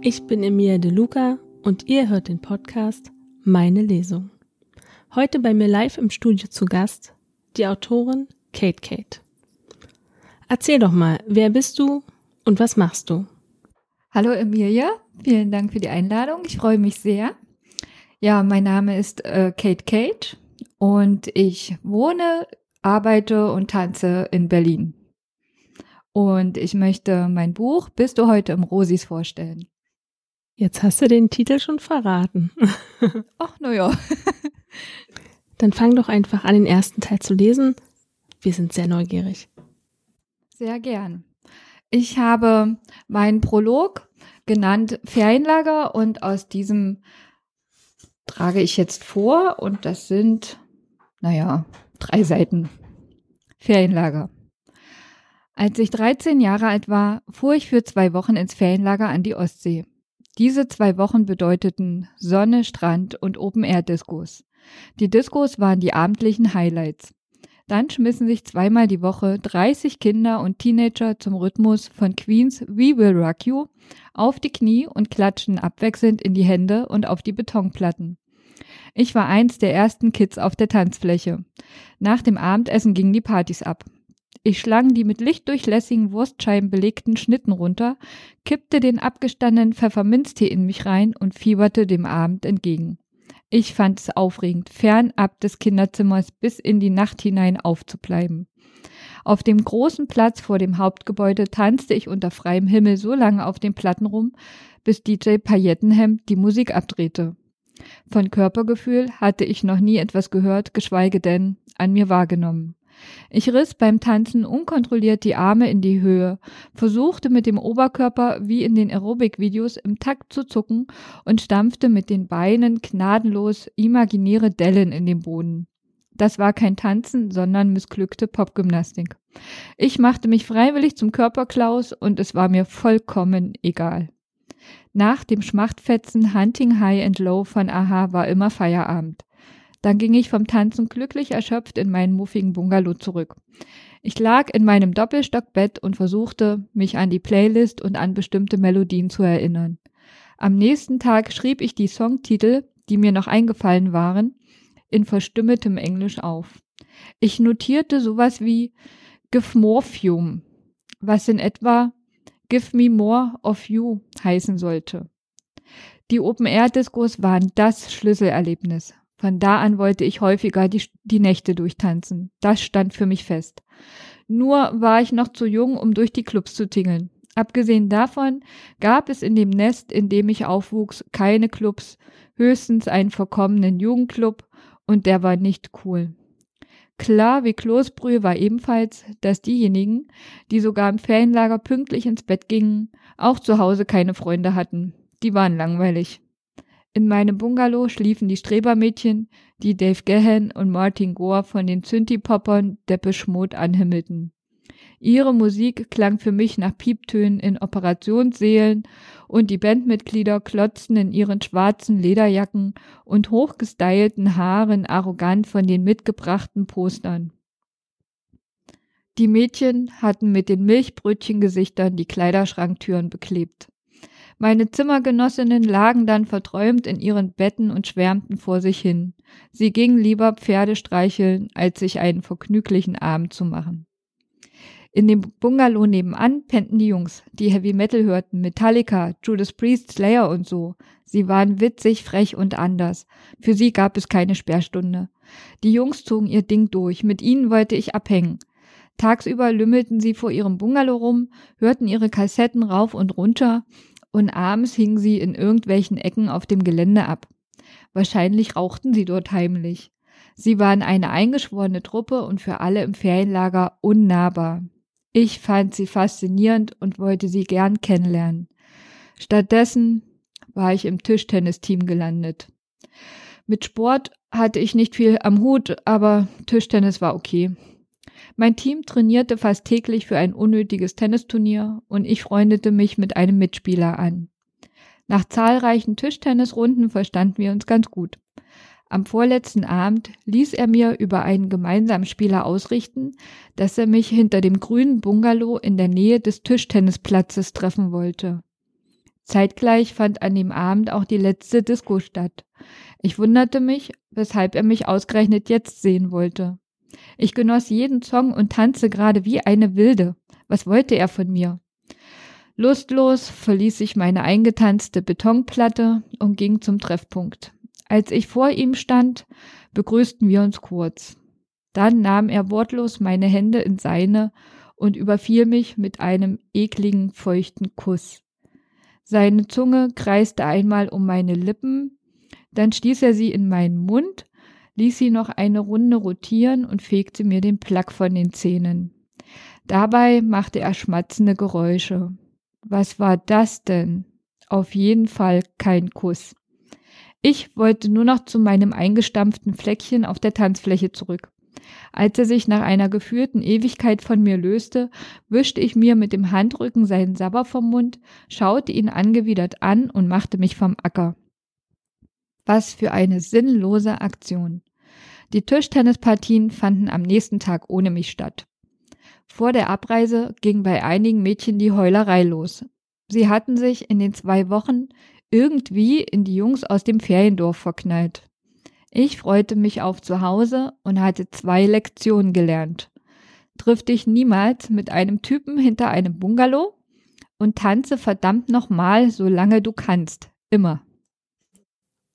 ich bin Emilia De Luca und ihr hört den Podcast Meine Lesung. Heute bei mir live im Studio zu Gast die Autorin Kate Kate. Erzähl doch mal, wer bist du und was machst du? Hallo Emilia, vielen Dank für die Einladung. Ich freue mich sehr. Ja, mein Name ist äh, Kate Kate und ich wohne, arbeite und tanze in Berlin. Und ich möchte mein Buch Bist du heute im Rosis vorstellen. Jetzt hast du den Titel schon verraten. Ach, naja. Dann fang doch einfach an, den ersten Teil zu lesen. Wir sind sehr neugierig. Sehr gern. Ich habe meinen Prolog genannt Ferienlager und aus diesem trage ich jetzt vor und das sind, naja, drei Seiten. Ferienlager. Als ich 13 Jahre alt war, fuhr ich für zwei Wochen ins Ferienlager an die Ostsee. Diese zwei Wochen bedeuteten Sonne, Strand und Open-Air-Diskos. Die Diskos waren die abendlichen Highlights. Dann schmissen sich zweimal die Woche 30 Kinder und Teenager zum Rhythmus von Queens We Will Rock You auf die Knie und klatschten abwechselnd in die Hände und auf die Betonplatten. Ich war eins der ersten Kids auf der Tanzfläche. Nach dem Abendessen gingen die Partys ab. Ich schlang die mit lichtdurchlässigen Wurstscheiben belegten Schnitten runter, kippte den abgestandenen Pfefferminztee in mich rein und fieberte dem Abend entgegen. Ich fand es aufregend, fernab des Kinderzimmers bis in die Nacht hinein aufzubleiben. Auf dem großen Platz vor dem Hauptgebäude tanzte ich unter freiem Himmel so lange auf den Platten rum, bis DJ Paillettenhemd die Musik abdrehte. Von Körpergefühl hatte ich noch nie etwas gehört, geschweige denn an mir wahrgenommen. Ich riss beim Tanzen unkontrolliert die Arme in die Höhe, versuchte mit dem Oberkörper wie in den Aerobic-Videos im Takt zu zucken und stampfte mit den Beinen gnadenlos imaginäre Dellen in den Boden. Das war kein Tanzen, sondern missglückte Popgymnastik. Ich machte mich freiwillig zum Körperklaus und es war mir vollkommen egal. Nach dem Schmachtfetzen Hunting High and Low von Aha war immer Feierabend. Dann ging ich vom Tanzen glücklich erschöpft in meinen muffigen Bungalow zurück. Ich lag in meinem Doppelstockbett und versuchte, mich an die Playlist und an bestimmte Melodien zu erinnern. Am nächsten Tag schrieb ich die Songtitel, die mir noch eingefallen waren, in verstümmeltem Englisch auf. Ich notierte sowas wie Give Morphium, was in etwa Give me more of you heißen sollte. Die Open-Air-Diskos waren das Schlüsselerlebnis. Von da an wollte ich häufiger die, die Nächte durchtanzen. Das stand für mich fest. Nur war ich noch zu jung, um durch die Clubs zu tingeln. Abgesehen davon gab es in dem Nest, in dem ich aufwuchs, keine Clubs, höchstens einen verkommenen Jugendclub, und der war nicht cool. Klar wie Kloßbrühe war ebenfalls, dass diejenigen, die sogar im Ferienlager pünktlich ins Bett gingen, auch zu Hause keine Freunde hatten. Die waren langweilig. In meinem Bungalow schliefen die Strebermädchen, die Dave Gahan und Martin Gore von den Synthie-Poppern Depeche Mode anhimmelten. Ihre Musik klang für mich nach Pieptönen in Operationsseelen und die Bandmitglieder klotzten in ihren schwarzen Lederjacken und hochgestylten Haaren arrogant von den mitgebrachten Postern. Die Mädchen hatten mit den Milchbrötchengesichtern die Kleiderschranktüren beklebt. Meine Zimmergenossinnen lagen dann verträumt in ihren Betten und schwärmten vor sich hin. Sie gingen lieber Pferde streicheln, als sich einen vergnüglichen Abend zu machen. In dem Bungalow nebenan pennten die Jungs, die Heavy Metal hörten, Metallica, Judas Priest, Slayer und so. Sie waren witzig, frech und anders. Für sie gab es keine Sperrstunde. Die Jungs zogen ihr Ding durch, mit ihnen wollte ich abhängen. Tagsüber lümmelten sie vor ihrem Bungalow rum, hörten ihre Kassetten rauf und runter, und abends hingen sie in irgendwelchen Ecken auf dem Gelände ab. Wahrscheinlich rauchten sie dort heimlich. Sie waren eine eingeschworene Truppe und für alle im Ferienlager unnahbar. Ich fand sie faszinierend und wollte sie gern kennenlernen. Stattdessen war ich im Tischtennisteam gelandet. Mit Sport hatte ich nicht viel am Hut, aber Tischtennis war okay. Mein Team trainierte fast täglich für ein unnötiges Tennisturnier und ich freundete mich mit einem Mitspieler an. Nach zahlreichen Tischtennisrunden verstanden wir uns ganz gut. Am vorletzten Abend ließ er mir über einen gemeinsamen Spieler ausrichten, dass er mich hinter dem grünen Bungalow in der Nähe des Tischtennisplatzes treffen wollte. Zeitgleich fand an dem Abend auch die letzte Disco statt. Ich wunderte mich, weshalb er mich ausgerechnet jetzt sehen wollte. Ich genoss jeden Song und tanzte gerade wie eine Wilde. Was wollte er von mir? Lustlos verließ ich meine eingetanzte Betonplatte und ging zum Treffpunkt. Als ich vor ihm stand, begrüßten wir uns kurz. Dann nahm er wortlos meine Hände in seine und überfiel mich mit einem ekligen, feuchten Kuss. Seine Zunge kreiste einmal um meine Lippen, dann stieß er sie in meinen Mund, ließ sie noch eine Runde rotieren und fegte mir den Plack von den Zähnen. Dabei machte er schmatzende Geräusche. Was war das denn? Auf jeden Fall kein Kuss. Ich wollte nur noch zu meinem eingestampften Fleckchen auf der Tanzfläche zurück. Als er sich nach einer geführten Ewigkeit von mir löste, wischte ich mir mit dem Handrücken seinen Sabber vom Mund, schaute ihn angewidert an und machte mich vom Acker. Was für eine sinnlose Aktion. Die Tischtennispartien fanden am nächsten Tag ohne mich statt. Vor der Abreise ging bei einigen Mädchen die Heulerei los. Sie hatten sich in den zwei Wochen irgendwie in die Jungs aus dem Feriendorf verknallt. Ich freute mich auf zu Hause und hatte zwei Lektionen gelernt. Triff dich niemals mit einem Typen hinter einem Bungalow und tanze verdammt nochmal, solange du kannst. Immer.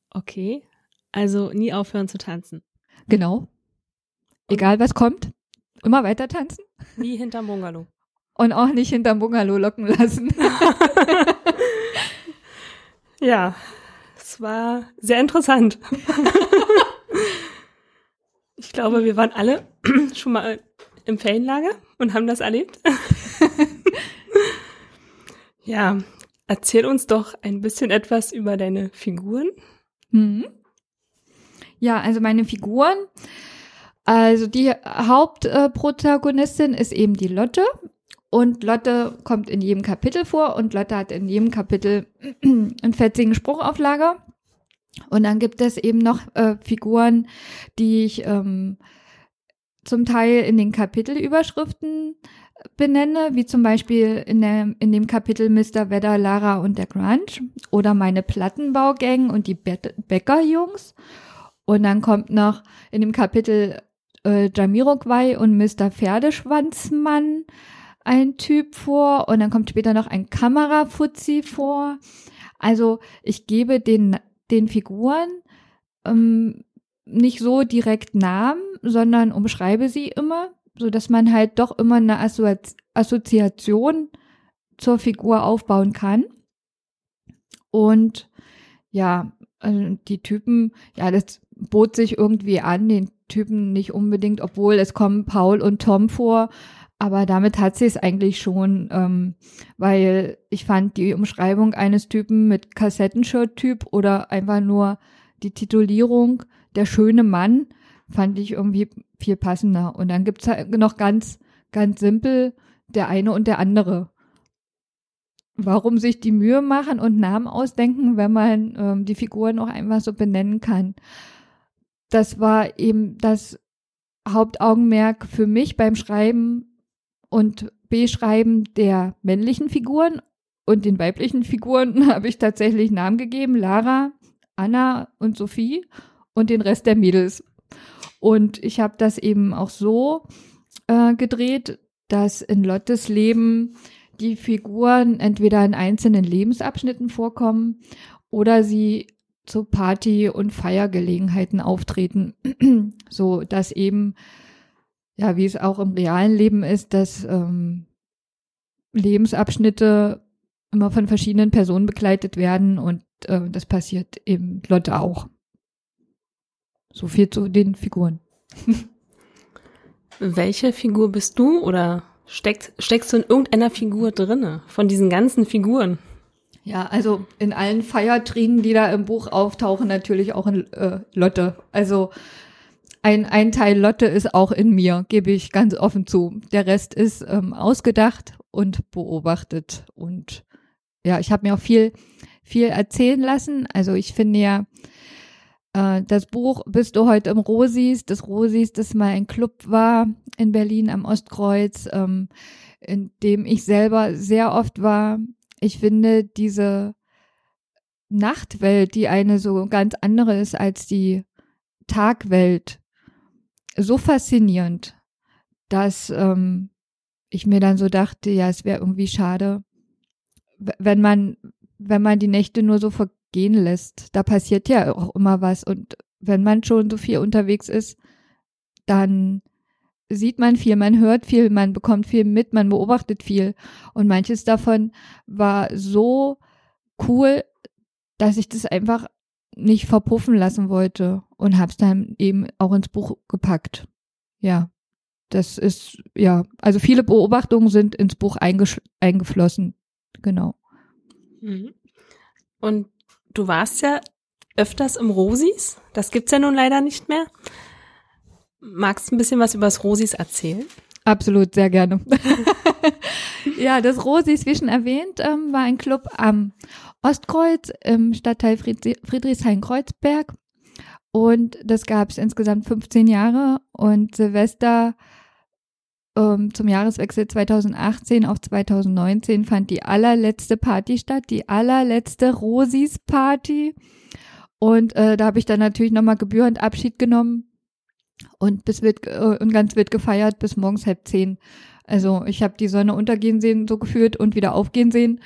Okay. Also nie aufhören zu tanzen. Genau. Egal was kommt, immer weiter tanzen. Nie hinterm Bungalow. Und auch nicht hinterm Bungalow locken lassen. Ja, es war sehr interessant. ich glaube, wir waren alle schon mal im Ferienlager und haben das erlebt. ja, erzähl uns doch ein bisschen etwas über deine Figuren. Mhm. Ja, also meine Figuren. Also die Hauptprotagonistin ist eben die Lotte. Und Lotte kommt in jedem Kapitel vor und Lotte hat in jedem Kapitel einen fetzigen Spruch auf Lager. Und dann gibt es eben noch äh, Figuren, die ich ähm, zum Teil in den Kapitelüberschriften benenne, wie zum Beispiel in, der, in dem Kapitel Mr. Vedder, Lara und der Grunge oder meine Plattenbaugang und die Bäckerjungs. Und dann kommt noch in dem Kapitel äh, Jamiroquai und Mr. Pferdeschwanzmann ein Typ vor und dann kommt später noch ein Kamerafuzzi vor. Also ich gebe den, den Figuren ähm, nicht so direkt Namen, sondern umschreibe sie immer, so dass man halt doch immer eine Assozi Assoziation zur Figur aufbauen kann. Und ja, also die Typen, ja, das bot sich irgendwie an, den Typen nicht unbedingt, obwohl es kommen Paul und Tom vor, aber damit hat sie es eigentlich schon, ähm, weil ich fand die Umschreibung eines Typen mit Kassettenshirt-Typ oder einfach nur die Titulierung der schöne Mann fand ich irgendwie viel passender. Und dann gibt's halt noch ganz, ganz simpel der eine und der andere. Warum sich die Mühe machen und Namen ausdenken, wenn man ähm, die Figuren auch einfach so benennen kann? Das war eben das Hauptaugenmerk für mich beim Schreiben und Beschreiben der männlichen Figuren und den weiblichen Figuren habe ich tatsächlich Namen gegeben, Lara, Anna und Sophie und den Rest der Mädels. Und ich habe das eben auch so äh, gedreht, dass in Lottes Leben die Figuren entweder in einzelnen Lebensabschnitten vorkommen oder sie zu Party- und Feiergelegenheiten auftreten, so dass eben ja, wie es auch im realen Leben ist, dass ähm, Lebensabschnitte immer von verschiedenen Personen begleitet werden und äh, das passiert eben Lotte auch. So viel zu den Figuren. Welche Figur bist du oder steckst, steckst du in irgendeiner Figur drinne von diesen ganzen Figuren? Ja, also in allen Feiertränen, die da im Buch auftauchen, natürlich auch in äh, Lotte. Also ein, ein Teil Lotte ist auch in mir, gebe ich ganz offen zu. Der Rest ist ähm, ausgedacht und beobachtet. Und ja, ich habe mir auch viel, viel erzählen lassen. Also ich finde ja, äh, das Buch Bist du heute im Rosis, das Rosis, das mal ein Club war in Berlin am Ostkreuz, ähm, in dem ich selber sehr oft war. Ich finde diese Nachtwelt, die eine so ganz andere ist als die Tagwelt, so faszinierend, dass ähm, ich mir dann so dachte, ja, es wäre irgendwie schade, wenn man, wenn man die Nächte nur so vergehen lässt. Da passiert ja auch immer was. Und wenn man schon so viel unterwegs ist, dann sieht man viel, man hört viel, man bekommt viel mit, man beobachtet viel. Und manches davon war so cool, dass ich das einfach nicht verpuffen lassen wollte und habe es dann eben auch ins Buch gepackt. Ja, das ist, ja, also viele Beobachtungen sind ins Buch eingeflossen. Genau. Mhm. Und du warst ja öfters im Rosis. Das gibt's ja nun leider nicht mehr. Magst du ein bisschen was über das Rosis erzählen? Absolut, sehr gerne. ja, das Rosis, wie schon erwähnt, ähm, war ein Club am Ostkreuz im Stadtteil Friedrichshain-Kreuzberg. Und das gab es insgesamt 15 Jahre. Und Silvester ähm, zum Jahreswechsel 2018 auf 2019 fand die allerletzte Party statt, die allerletzte Rosis-Party. Und äh, da habe ich dann natürlich nochmal gebührend Abschied genommen und bis wird äh, und ganz wird gefeiert bis morgens halb zehn. Also ich habe die Sonne untergehen sehen, so gefühlt, und wieder aufgehen sehen.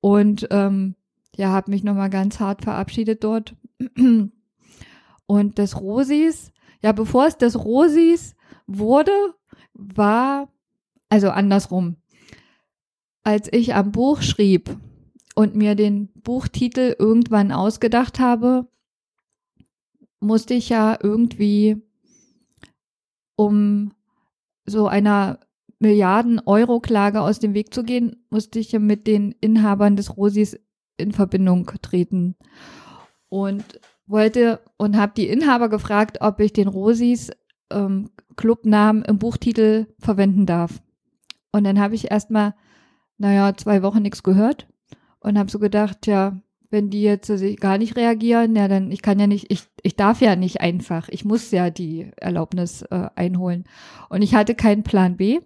Und ähm, ja, habe mich nochmal ganz hart verabschiedet dort. Und das Rosis, ja, bevor es das Rosis wurde, war, also andersrum. Als ich am Buch schrieb und mir den Buchtitel irgendwann ausgedacht habe, musste ich ja irgendwie um so einer Milliarden-Euro-Klage aus dem Weg zu gehen, musste ich ja mit den Inhabern des Rosis in Verbindung treten. Und wollte und habe die Inhaber gefragt, ob ich den Rosis ähm, Clubnamen im Buchtitel verwenden darf. Und dann habe ich erstmal, naja, zwei Wochen nichts gehört und habe so gedacht, ja, wenn die jetzt also gar nicht reagieren, ja, dann ich kann ja nicht, ich, ich darf ja nicht einfach, ich muss ja die Erlaubnis äh, einholen. Und ich hatte keinen Plan B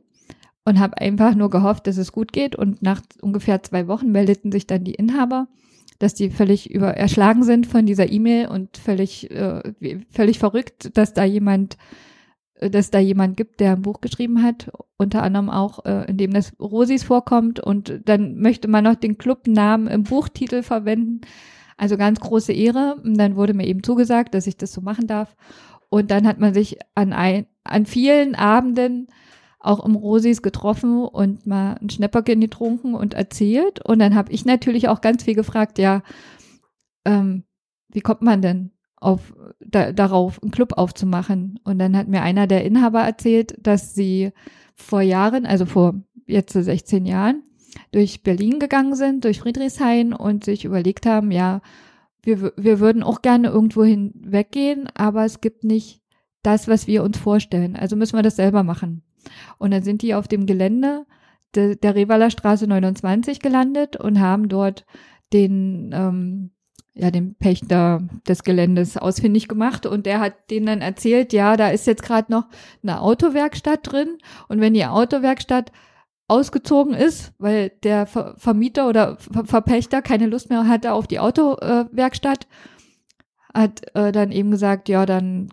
und habe einfach nur gehofft, dass es gut geht. Und nach ungefähr zwei Wochen meldeten sich dann die Inhaber, dass die völlig über erschlagen sind von dieser E-Mail und völlig äh, völlig verrückt, dass da jemand dass da jemand gibt, der ein Buch geschrieben hat, unter anderem auch, äh, in dem das Rosis vorkommt und dann möchte man noch den Clubnamen im Buchtitel verwenden. Also ganz große Ehre. Und dann wurde mir eben zugesagt, dass ich das so machen darf. Und dann hat man sich an, ein, an vielen Abenden auch im Rosis getroffen und mal ein Schnäpperchen getrunken und erzählt. Und dann habe ich natürlich auch ganz viel gefragt, ja, ähm, wie kommt man denn auf, da, darauf, einen Club aufzumachen. Und dann hat mir einer der Inhaber erzählt, dass sie vor Jahren, also vor jetzt 16 Jahren, durch Berlin gegangen sind, durch Friedrichshain und sich überlegt haben, ja, wir, wir würden auch gerne irgendwo hinweggehen, aber es gibt nicht das, was wir uns vorstellen. Also müssen wir das selber machen. Und dann sind die auf dem Gelände de, der Revaler Straße 29 gelandet und haben dort den ähm, ja, den Pächter des Geländes ausfindig gemacht und der hat denen dann erzählt, ja, da ist jetzt gerade noch eine Autowerkstatt drin und wenn die Autowerkstatt ausgezogen ist, weil der Ver Vermieter oder Ver Verpächter keine Lust mehr hatte auf die Autowerkstatt, hat äh, dann eben gesagt, ja, dann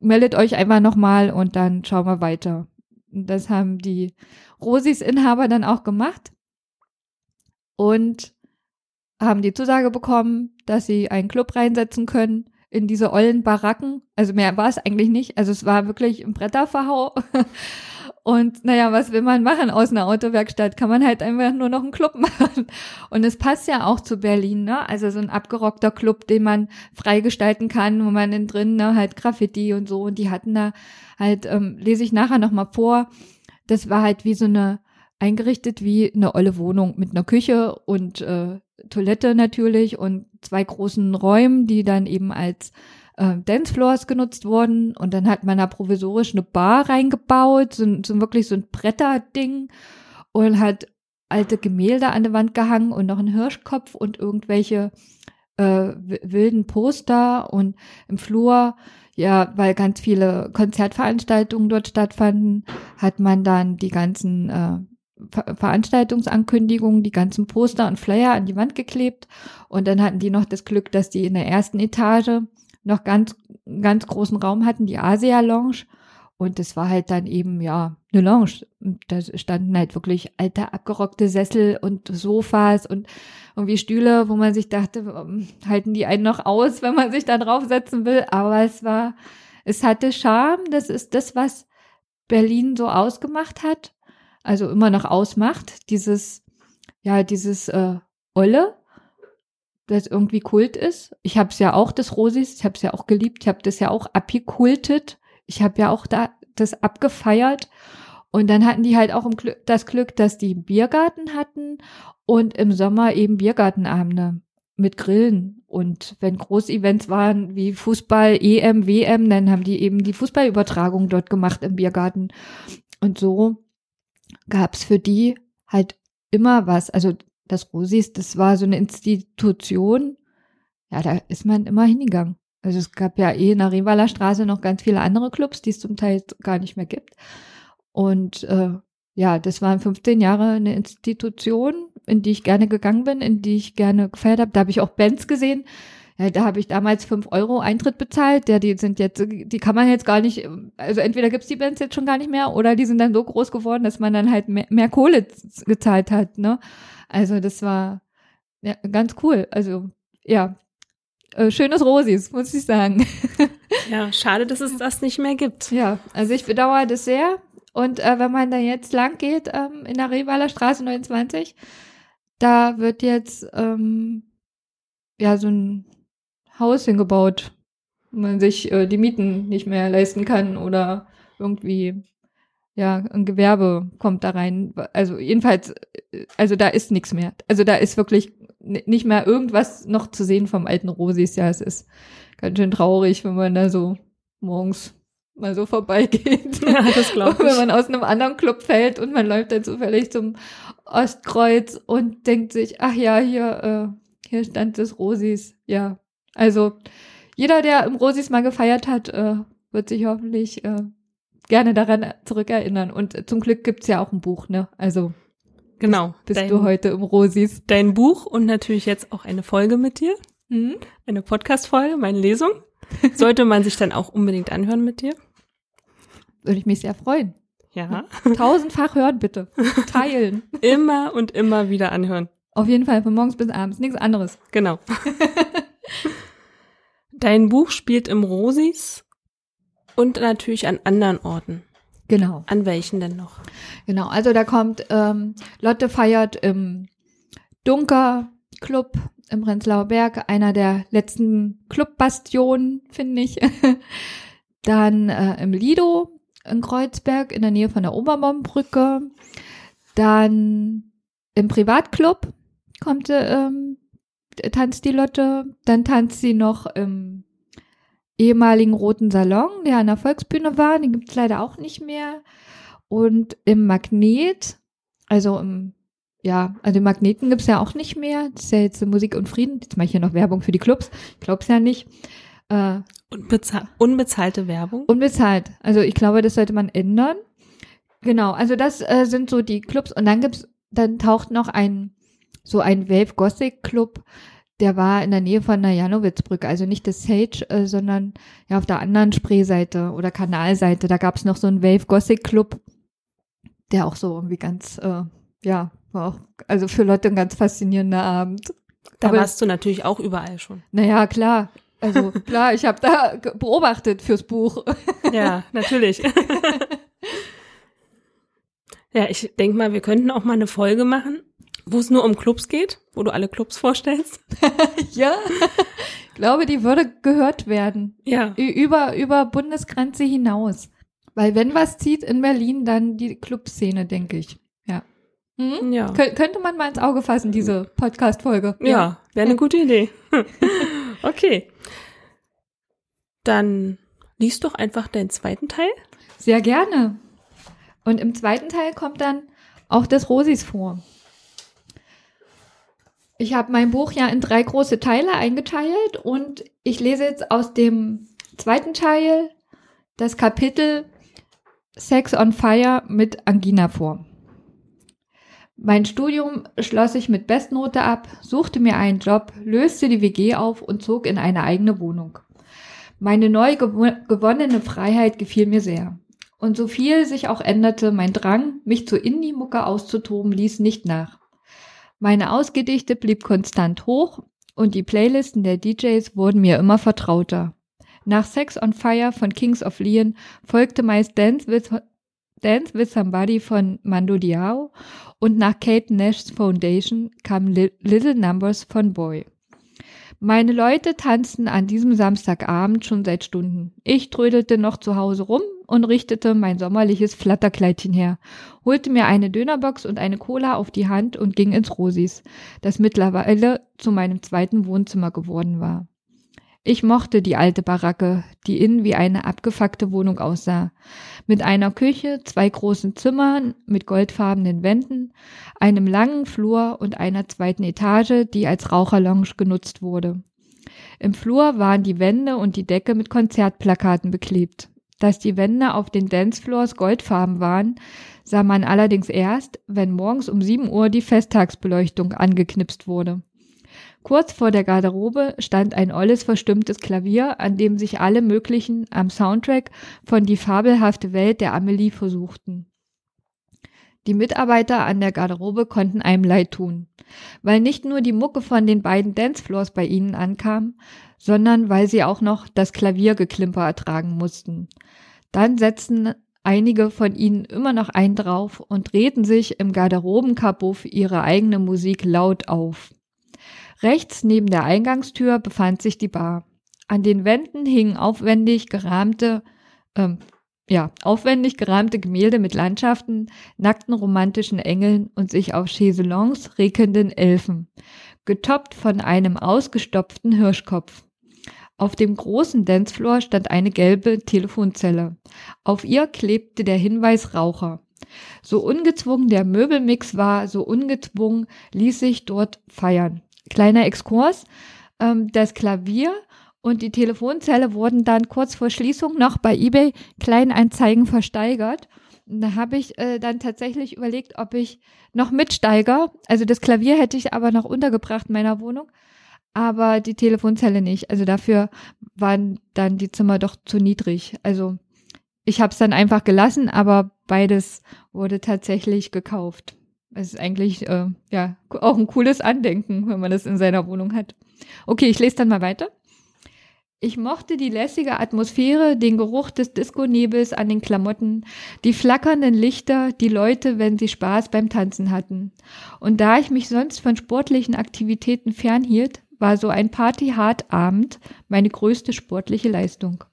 meldet euch einfach nochmal und dann schauen wir weiter. Das haben die Rosis-Inhaber dann auch gemacht. Und haben die Zusage bekommen, dass sie einen Club reinsetzen können in diese ollen Baracken. Also mehr war es eigentlich nicht. Also es war wirklich ein Bretterverhau. Und naja, was will man machen aus einer Autowerkstatt? Kann man halt einfach nur noch einen Club machen. Und es passt ja auch zu Berlin, ne? Also so ein abgerockter Club, den man freigestalten kann, wo man innen drin ne, halt Graffiti und so. Und die hatten da halt, ähm, lese ich nachher nochmal vor, das war halt wie so eine eingerichtet wie eine olle Wohnung mit einer Küche und äh, Toilette natürlich und zwei großen Räumen, die dann eben als äh, Dancefloors genutzt wurden. Und dann hat man da provisorisch eine Bar reingebaut, so, so wirklich so ein Bretterding und hat alte Gemälde an der Wand gehangen und noch ein Hirschkopf und irgendwelche äh, wilden Poster und im Flur, ja, weil ganz viele Konzertveranstaltungen dort stattfanden, hat man dann die ganzen äh, Ver Veranstaltungsankündigungen, die ganzen Poster und Flyer an die Wand geklebt und dann hatten die noch das Glück, dass die in der ersten Etage noch ganz, ganz großen Raum hatten, die Asia Lounge und das war halt dann eben, ja, eine Lounge. Da standen halt wirklich alte, abgerockte Sessel und Sofas und irgendwie Stühle, wo man sich dachte, halten die einen noch aus, wenn man sich da draufsetzen will. Aber es war, es hatte Charme. Das ist das, was Berlin so ausgemacht hat. Also immer noch ausmacht. Dieses, ja, dieses äh, Olle, das irgendwie Kult ist. Ich habe es ja auch, das Rosis, ich habe es ja auch geliebt. Ich habe das ja auch abgekultet ich habe ja auch da das abgefeiert. Und dann hatten die halt auch das Glück, dass die Biergarten hatten und im Sommer eben Biergartenabende mit Grillen. Und wenn Großevents waren wie Fußball, EM, WM, dann haben die eben die Fußballübertragung dort gemacht im Biergarten. Und so gab's für die halt immer was. Also das Rosis, das war so eine Institution. Ja, da ist man immer hingegangen. Also es gab ja eh in der Rivaler Straße noch ganz viele andere Clubs, die es zum Teil gar nicht mehr gibt. Und äh, ja, das waren 15 Jahre eine Institution, in die ich gerne gegangen bin, in die ich gerne gefeiert habe. Da habe ich auch Bands gesehen. Ja, da habe ich damals fünf Euro Eintritt bezahlt. Ja, die sind jetzt, die kann man jetzt gar nicht, also entweder gibt's die Bands jetzt schon gar nicht mehr oder die sind dann so groß geworden, dass man dann halt mehr, mehr Kohle gezahlt hat. Ne? Also das war ja, ganz cool. Also ja, äh, schönes Rosis, muss ich sagen. Ja, schade, dass es das nicht mehr gibt. Ja, also ich bedauere das sehr. Und äh, wenn man da jetzt lang geht, ähm, in der Rewaler Straße 29, da wird jetzt ähm, ja so ein Haus hingebaut, wo man sich äh, die Mieten nicht mehr leisten kann oder irgendwie ja, ein Gewerbe kommt da rein. Also jedenfalls, äh, also da ist nichts mehr. Also da ist wirklich nicht mehr irgendwas noch zu sehen vom alten Rosis. Ja, es ist ganz schön traurig, wenn man da so morgens mal so vorbeigeht. Ja, das glaube ich. Wenn man aus einem anderen Club fällt und man läuft dann zufällig zum Ostkreuz und denkt sich, ach ja, hier, äh, hier stand das Rosis. Ja, also jeder, der im Rosis mal gefeiert hat, äh, wird sich hoffentlich äh, gerne daran zurückerinnern. Und zum Glück gibt's ja auch ein Buch, ne? Also Genau. Bist dein, du heute im Rosis? Dein Buch und natürlich jetzt auch eine Folge mit dir. Mhm. Eine Podcast-Folge, meine Lesung. Sollte man sich dann auch unbedingt anhören mit dir? Würde ich mich sehr freuen. Ja. Tausendfach hören bitte. Teilen. immer und immer wieder anhören. Auf jeden Fall von morgens bis abends. Nichts anderes. Genau. Dein Buch spielt im Rosis und natürlich an anderen Orten. Genau. An welchen denn noch? Genau, also da kommt ähm, Lotte feiert im Dunker Club im Prenzlauer Berg, einer der letzten Clubbastionen, finde ich. Dann äh, im Lido in Kreuzberg in der Nähe von der Oberbaumbrücke. Dann im Privatclub kommt ähm, tanzt die Lotte. Dann tanzt sie noch im ehemaligen Roten Salon, der an der Volksbühne war. Den gibt's leider auch nicht mehr. Und im Magnet, also im, ja, also Magneten gibt's ja auch nicht mehr. Das ist ja jetzt Musik und Frieden. Jetzt mache ich hier noch Werbung für die Clubs. Ich glaub's ja nicht. Äh, Unbezahl unbezahlte Werbung? Unbezahlt. Also ich glaube, das sollte man ändern. Genau, also das äh, sind so die Clubs. Und dann gibt's, dann taucht noch ein, so ein Wave Gothic Club der war in der Nähe von der Janowitzbrücke, also nicht das Sage, äh, sondern ja auf der anderen Spreeseite oder Kanalseite. Da gab es noch so einen Wave Gothic Club, der auch so irgendwie ganz, äh, ja, war auch, also für Leute ein ganz faszinierender Abend. Da Aber, warst du natürlich auch überall schon. Naja, klar. Also klar, ich habe da beobachtet fürs Buch. Ja, natürlich. ja, ich denke mal, wir könnten auch mal eine Folge machen, wo es nur um Clubs geht, wo du alle Clubs vorstellst. ja, ich glaube, die würde gehört werden. Ja. Über, über Bundesgrenze hinaus. Weil wenn was zieht in Berlin, dann die Clubszene, denke ich. Ja. Mhm. ja. Kön könnte man mal ins Auge fassen, diese Podcast-Folge. Ja, ja wäre eine gute Idee. okay. Dann liest doch einfach deinen zweiten Teil. Sehr gerne. Und im zweiten Teil kommt dann auch das Rosis vor. Ich habe mein Buch ja in drei große Teile eingeteilt und ich lese jetzt aus dem zweiten Teil das Kapitel Sex on Fire mit Angina vor. Mein Studium schloss ich mit Bestnote ab, suchte mir einen Job, löste die WG auf und zog in eine eigene Wohnung. Meine neu gewonnene Freiheit gefiel mir sehr. Und so viel sich auch änderte, mein Drang, mich zur Indie-Mucke auszutoben, ließ nicht nach. Meine Ausgedichte blieb konstant hoch und die Playlisten der DJs wurden mir immer vertrauter. Nach Sex on Fire von Kings of Leon folgte meist Dance with, Dance with Somebody von Mando Diao und nach Kate Nash's Foundation kam Little Numbers von Boy. Meine Leute tanzten an diesem Samstagabend schon seit Stunden. Ich trödelte noch zu Hause rum und richtete mein sommerliches Flatterkleidchen her, holte mir eine Dönerbox und eine Cola auf die Hand und ging ins Rosis, das mittlerweile zu meinem zweiten Wohnzimmer geworden war. Ich mochte die alte Baracke, die innen wie eine abgefuckte Wohnung aussah. Mit einer Küche, zwei großen Zimmern mit goldfarbenen Wänden, einem langen Flur und einer zweiten Etage, die als Raucherlounge genutzt wurde. Im Flur waren die Wände und die Decke mit Konzertplakaten beklebt. Dass die Wände auf den Dancefloors goldfarben waren, sah man allerdings erst, wenn morgens um sieben Uhr die Festtagsbeleuchtung angeknipst wurde. Kurz vor der Garderobe stand ein olles verstimmtes Klavier, an dem sich alle möglichen am Soundtrack von Die fabelhafte Welt der Amelie versuchten. Die Mitarbeiter an der Garderobe konnten einem leid tun, weil nicht nur die Mucke von den beiden Dancefloors bei ihnen ankam, sondern weil sie auch noch das Klaviergeklimper ertragen mussten. Dann setzten einige von ihnen immer noch einen drauf und drehten sich im Garderobenkabuff ihre eigene Musik laut auf. Rechts neben der Eingangstür befand sich die Bar. An den Wänden hingen aufwendig gerahmte, ähm, ja, aufwendig gerahmte Gemälde mit Landschaften, nackten romantischen Engeln und sich auf Chaiselongs regenden Elfen, getoppt von einem ausgestopften Hirschkopf. Auf dem großen Dancefloor stand eine gelbe Telefonzelle. Auf ihr klebte der Hinweis Raucher. So ungezwungen der Möbelmix war, so ungezwungen ließ sich dort feiern. Kleiner Exkurs. Ähm, das Klavier und die Telefonzelle wurden dann kurz vor Schließung noch bei eBay Kleinanzeigen versteigert. Und da habe ich äh, dann tatsächlich überlegt, ob ich noch mitsteiger. Also das Klavier hätte ich aber noch untergebracht in meiner Wohnung, aber die Telefonzelle nicht. Also dafür waren dann die Zimmer doch zu niedrig. Also ich habe es dann einfach gelassen, aber beides wurde tatsächlich gekauft. Es ist eigentlich äh, ja auch ein cooles Andenken, wenn man das in seiner Wohnung hat. Okay, ich lese dann mal weiter. Ich mochte die lässige Atmosphäre, den Geruch des Disco-Nebels an den Klamotten, die flackernden Lichter, die Leute, wenn sie Spaß beim Tanzen hatten. Und da ich mich sonst von sportlichen Aktivitäten fernhielt, war so ein Party-Hard-Abend meine größte sportliche Leistung.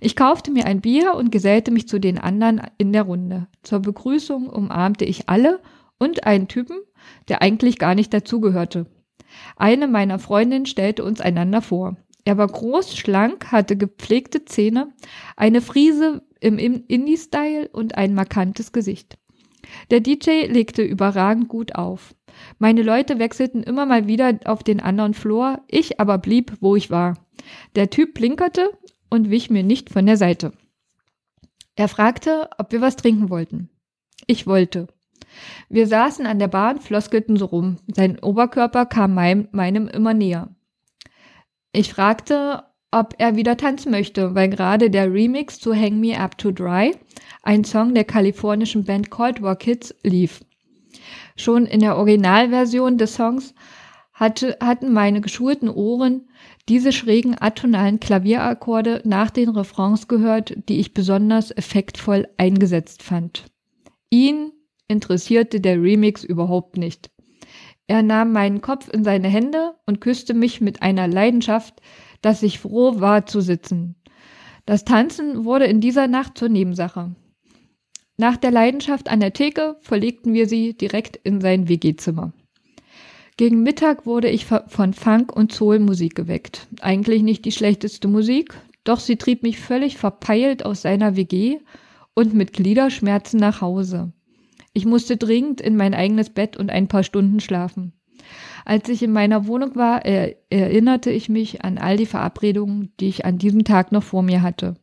Ich kaufte mir ein Bier und gesellte mich zu den anderen in der Runde. Zur Begrüßung umarmte ich alle und einen Typen, der eigentlich gar nicht dazugehörte. Eine meiner Freundinnen stellte uns einander vor. Er war groß, schlank, hatte gepflegte Zähne, eine Friese im Indie-Style und ein markantes Gesicht. Der DJ legte überragend gut auf. Meine Leute wechselten immer mal wieder auf den anderen Floor, ich aber blieb, wo ich war. Der Typ blinkerte und wich mir nicht von der Seite. Er fragte, ob wir was trinken wollten. Ich wollte. Wir saßen an der Bar und floskelten so rum. Sein Oberkörper kam mein, meinem immer näher. Ich fragte, ob er wieder tanzen möchte, weil gerade der Remix zu Hang Me Up to Dry, ein Song der kalifornischen Band Cold War Kids, lief. Schon in der Originalversion des Songs hatte, hatten meine geschulten Ohren diese schrägen atonalen Klavierakkorde nach den Refrains gehört, die ich besonders effektvoll eingesetzt fand. Ihn interessierte der Remix überhaupt nicht. Er nahm meinen Kopf in seine Hände und küsste mich mit einer Leidenschaft, dass ich froh war zu sitzen. Das Tanzen wurde in dieser Nacht zur Nebensache. Nach der Leidenschaft an der Theke verlegten wir sie direkt in sein WG-Zimmer. Gegen Mittag wurde ich von Funk und Soul-Musik geweckt. Eigentlich nicht die schlechteste Musik, doch sie trieb mich völlig verpeilt aus seiner WG und mit Gliederschmerzen nach Hause. Ich musste dringend in mein eigenes Bett und ein paar Stunden schlafen. Als ich in meiner Wohnung war, er erinnerte ich mich an all die Verabredungen, die ich an diesem Tag noch vor mir hatte.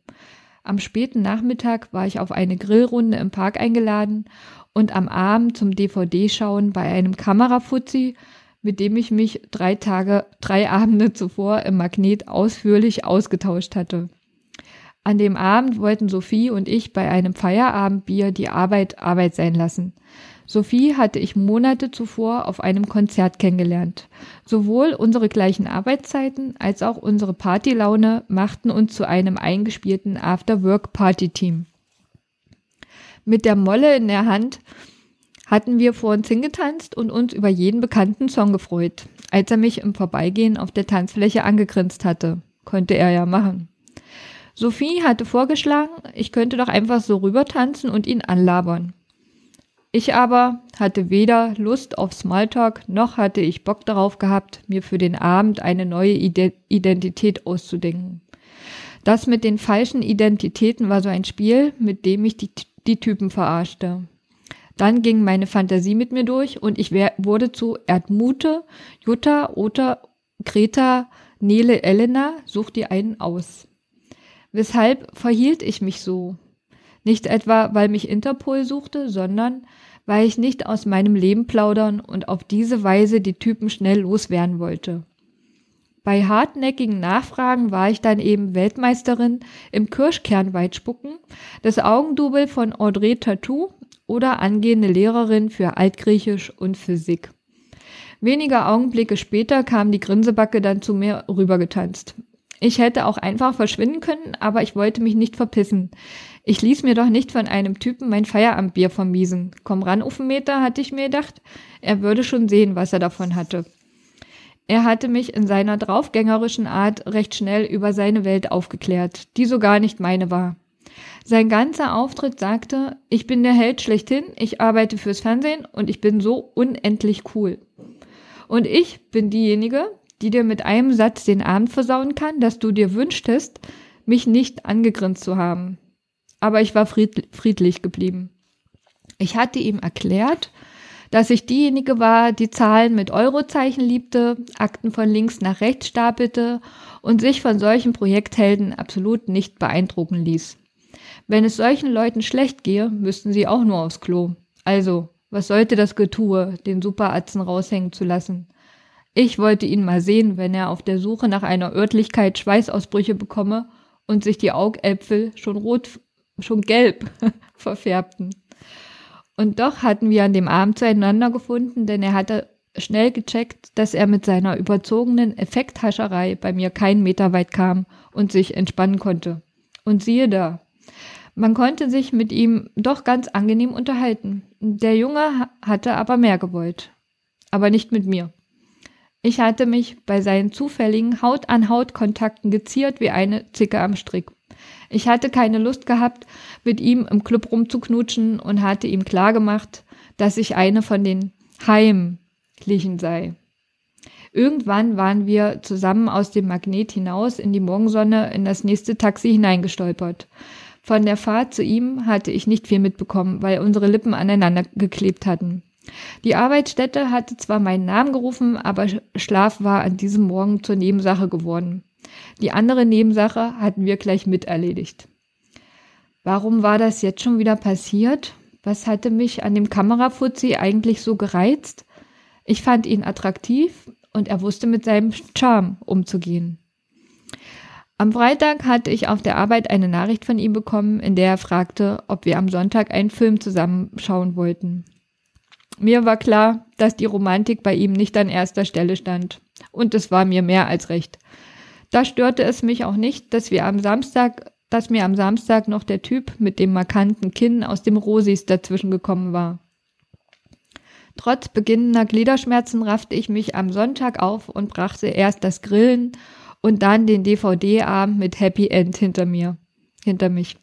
Am späten Nachmittag war ich auf eine Grillrunde im Park eingeladen und am Abend zum DVD-Schauen bei einem Kamerafuzzi, mit dem ich mich drei Tage, drei Abende zuvor im Magnet ausführlich ausgetauscht hatte. An dem Abend wollten Sophie und ich bei einem Feierabendbier die Arbeit Arbeit sein lassen. Sophie hatte ich Monate zuvor auf einem Konzert kennengelernt. Sowohl unsere gleichen Arbeitszeiten als auch unsere Partylaune machten uns zu einem eingespielten After-Work-Party-Team. Mit der Molle in der Hand hatten wir vor uns hingetanzt und uns über jeden bekannten Song gefreut, als er mich im Vorbeigehen auf der Tanzfläche angegrinst hatte. Konnte er ja machen. Sophie hatte vorgeschlagen, ich könnte doch einfach so rüber tanzen und ihn anlabern. Ich aber hatte weder Lust auf Smalltalk, noch hatte ich Bock darauf gehabt, mir für den Abend eine neue Identität auszudenken. Das mit den falschen Identitäten war so ein Spiel, mit dem ich die, die Typen verarschte. Dann ging meine Fantasie mit mir durch und ich wurde zu Erdmute, Jutta, Ota, Greta, Nele, Elena, such dir einen aus. Weshalb verhielt ich mich so? Nicht etwa, weil mich Interpol suchte, sondern weil ich nicht aus meinem Leben plaudern und auf diese Weise die Typen schnell loswerden wollte. Bei hartnäckigen Nachfragen war ich dann eben Weltmeisterin im Kirschkernweitspucken, das Augendubel von Audrey Tattoo oder angehende Lehrerin für Altgriechisch und Physik. Wenige Augenblicke später kam die Grinsebacke dann zu mir rübergetanzt. Ich hätte auch einfach verschwinden können, aber ich wollte mich nicht verpissen. Ich ließ mir doch nicht von einem Typen mein Feierabendbier vermiesen. Komm ran, Uffenmeter, hatte ich mir gedacht. Er würde schon sehen, was er davon hatte. Er hatte mich in seiner draufgängerischen Art recht schnell über seine Welt aufgeklärt, die so gar nicht meine war. Sein ganzer Auftritt sagte, ich bin der Held schlechthin, ich arbeite fürs Fernsehen und ich bin so unendlich cool. Und ich bin diejenige, die dir mit einem Satz den Abend versauen kann, dass du dir wünschtest, mich nicht angegrinst zu haben aber ich war friedlich geblieben. Ich hatte ihm erklärt, dass ich diejenige war, die Zahlen mit Eurozeichen liebte, Akten von links nach rechts stapelte und sich von solchen Projekthelden absolut nicht beeindrucken ließ. Wenn es solchen Leuten schlecht gehe, müssten sie auch nur aufs Klo. Also, was sollte das Getue, den Superatzen raushängen zu lassen? Ich wollte ihn mal sehen, wenn er auf der Suche nach einer Örtlichkeit Schweißausbrüche bekomme und sich die Augäpfel schon rot schon gelb verfärbten. Und doch hatten wir an dem Abend zueinander gefunden, denn er hatte schnell gecheckt, dass er mit seiner überzogenen Effekthascherei bei mir keinen Meter weit kam und sich entspannen konnte. Und siehe da, man konnte sich mit ihm doch ganz angenehm unterhalten. Der Junge hatte aber mehr gewollt. Aber nicht mit mir. Ich hatte mich bei seinen zufälligen Haut-an-Haut-Kontakten geziert wie eine Zicke am Strick. Ich hatte keine Lust gehabt, mit ihm im Club rumzuknutschen und hatte ihm klargemacht, dass ich eine von den Heimlichen sei. Irgendwann waren wir zusammen aus dem Magnet hinaus in die Morgensonne in das nächste Taxi hineingestolpert. Von der Fahrt zu ihm hatte ich nicht viel mitbekommen, weil unsere Lippen aneinander geklebt hatten. Die Arbeitsstätte hatte zwar meinen Namen gerufen, aber Schlaf war an diesem Morgen zur Nebensache geworden. Die andere Nebensache hatten wir gleich mit erledigt. Warum war das jetzt schon wieder passiert? Was hatte mich an dem Kamerafuzzi eigentlich so gereizt? Ich fand ihn attraktiv und er wusste mit seinem Charme umzugehen. Am Freitag hatte ich auf der Arbeit eine Nachricht von ihm bekommen, in der er fragte, ob wir am Sonntag einen Film zusammenschauen wollten. Mir war klar, dass die Romantik bei ihm nicht an erster Stelle stand. Und es war mir mehr als recht. Da störte es mich auch nicht, dass wir am Samstag, dass mir am Samstag noch der Typ mit dem markanten Kinn aus dem Rosis dazwischen gekommen war. Trotz beginnender Gliederschmerzen raffte ich mich am Sonntag auf und brachte erst das Grillen und dann den DVD-Abend mit Happy End hinter mir, hinter mich.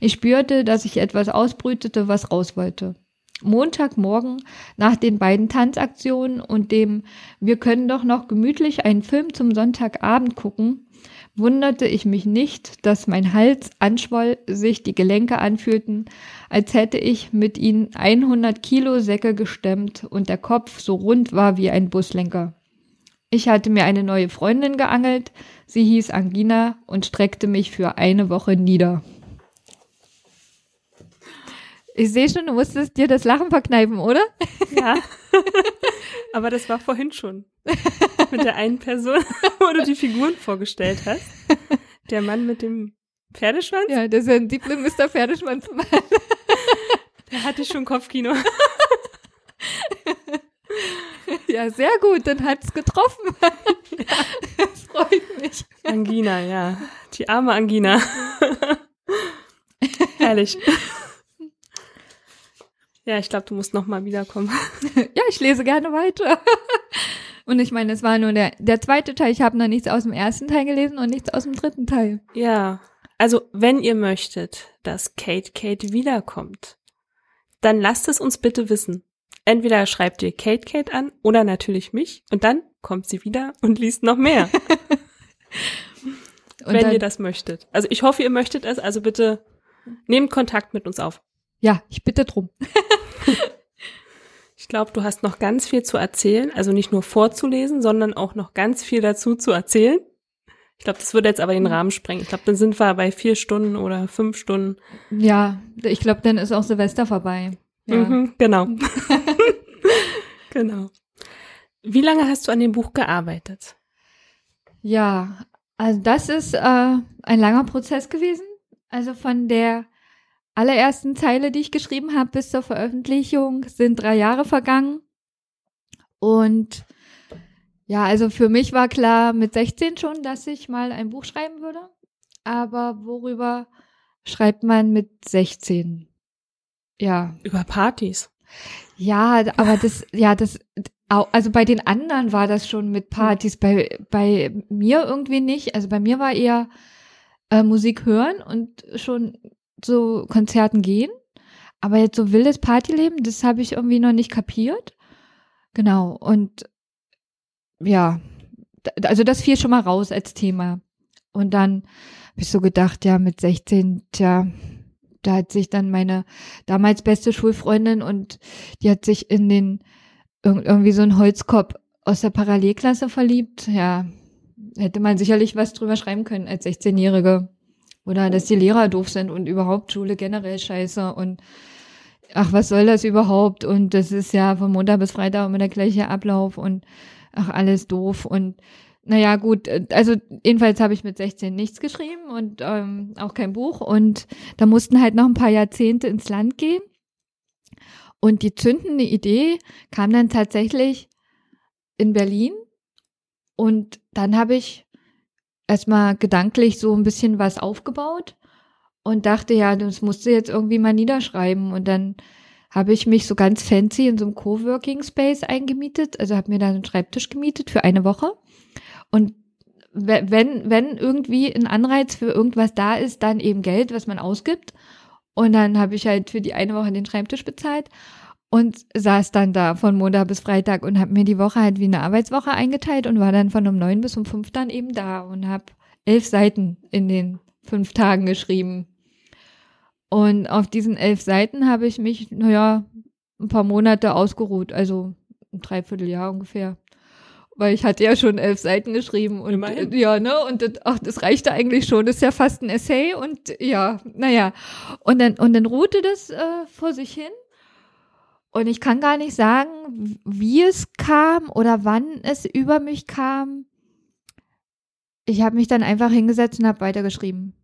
Ich spürte, dass ich etwas ausbrütete, was raus wollte. Montagmorgen nach den beiden Tanzaktionen und dem Wir können doch noch gemütlich einen Film zum Sonntagabend gucken, wunderte ich mich nicht, dass mein Hals anschwoll, sich die Gelenke anfühlten, als hätte ich mit ihnen 100 Kilo Säcke gestemmt und der Kopf so rund war wie ein Buslenker. Ich hatte mir eine neue Freundin geangelt, sie hieß Angina und streckte mich für eine Woche nieder. Ich sehe schon, du musstest dir das Lachen verkneifen, oder? Ja. Aber das war vorhin schon. Mit der einen Person, wo du die Figuren vorgestellt hast. Der Mann mit dem Pferdeschwanz? Ja, der sensible Mr. Pferdeschwanz. Der hatte schon Kopfkino. Ja, sehr gut, dann hat's getroffen. Ja. Das freut mich. Angina, ja. Die arme Angina. Herrlich. Ja, ich glaube, du musst nochmal wiederkommen. Ja, ich lese gerne weiter. Und ich meine, es war nur der, der zweite Teil. Ich habe noch nichts aus dem ersten Teil gelesen und nichts aus dem dritten Teil. Ja, also wenn ihr möchtet, dass Kate Kate wiederkommt, dann lasst es uns bitte wissen. Entweder schreibt ihr Kate Kate an oder natürlich mich und dann kommt sie wieder und liest noch mehr. wenn dann, ihr das möchtet. Also ich hoffe, ihr möchtet es, also bitte nehmt Kontakt mit uns auf. Ja, ich bitte drum. ich glaube, du hast noch ganz viel zu erzählen, also nicht nur vorzulesen, sondern auch noch ganz viel dazu zu erzählen. Ich glaube, das würde jetzt aber den Rahmen sprengen. Ich glaube, dann sind wir bei vier Stunden oder fünf Stunden. Ja, ich glaube, dann ist auch Silvester vorbei. Ja. Mhm, genau. genau. Wie lange hast du an dem Buch gearbeitet? Ja, also das ist äh, ein langer Prozess gewesen. Also von der allerersten Zeile, die ich geschrieben habe, bis zur Veröffentlichung sind drei Jahre vergangen. Und ja, also für mich war klar mit 16 schon, dass ich mal ein Buch schreiben würde. Aber worüber schreibt man mit 16? Ja. Über Partys. Ja, aber das, ja, das, also bei den anderen war das schon mit Partys, bei, bei mir irgendwie nicht. Also bei mir war eher äh, Musik hören und schon so Konzerten gehen. Aber jetzt so wildes Partyleben, das habe ich irgendwie noch nicht kapiert. Genau. Und ja, also das fiel schon mal raus als Thema. Und dann habe ich so gedacht, ja, mit 16, tja, da hat sich dann meine damals beste Schulfreundin und die hat sich in den irgendwie so einen Holzkopf aus der Parallelklasse verliebt. Ja, hätte man sicherlich was drüber schreiben können als 16-Jährige. Oder dass die Lehrer doof sind und überhaupt Schule generell scheiße und ach, was soll das überhaupt? Und das ist ja von Montag bis Freitag immer der gleiche Ablauf und ach, alles doof und naja, gut, äh, also jedenfalls habe ich mit 16 nichts geschrieben und ähm, auch kein Buch. Und da mussten halt noch ein paar Jahrzehnte ins Land gehen. Und die zündende Idee kam dann tatsächlich in Berlin. Und dann habe ich erstmal gedanklich so ein bisschen was aufgebaut und dachte, ja, das musst du jetzt irgendwie mal niederschreiben. Und dann habe ich mich so ganz fancy in so einem Coworking Space eingemietet. Also habe mir da einen Schreibtisch gemietet für eine Woche und wenn, wenn irgendwie ein Anreiz für irgendwas da ist, dann eben Geld, was man ausgibt. Und dann habe ich halt für die eine Woche den Schreibtisch bezahlt und saß dann da von Montag bis Freitag und habe mir die Woche halt wie eine Arbeitswoche eingeteilt und war dann von um neun bis um fünf dann eben da und habe elf Seiten in den fünf Tagen geschrieben. Und auf diesen elf Seiten habe ich mich, naja, ein paar Monate ausgeruht, also ein Dreivierteljahr ungefähr weil ich hatte ja schon elf Seiten geschrieben und Immerhin. ja, ne, und das, ach, das reichte eigentlich schon, das ist ja fast ein Essay und ja, naja. Und dann, und dann ruhte das äh, vor sich hin. Und ich kann gar nicht sagen, wie es kam oder wann es über mich kam. Ich habe mich dann einfach hingesetzt und habe weitergeschrieben.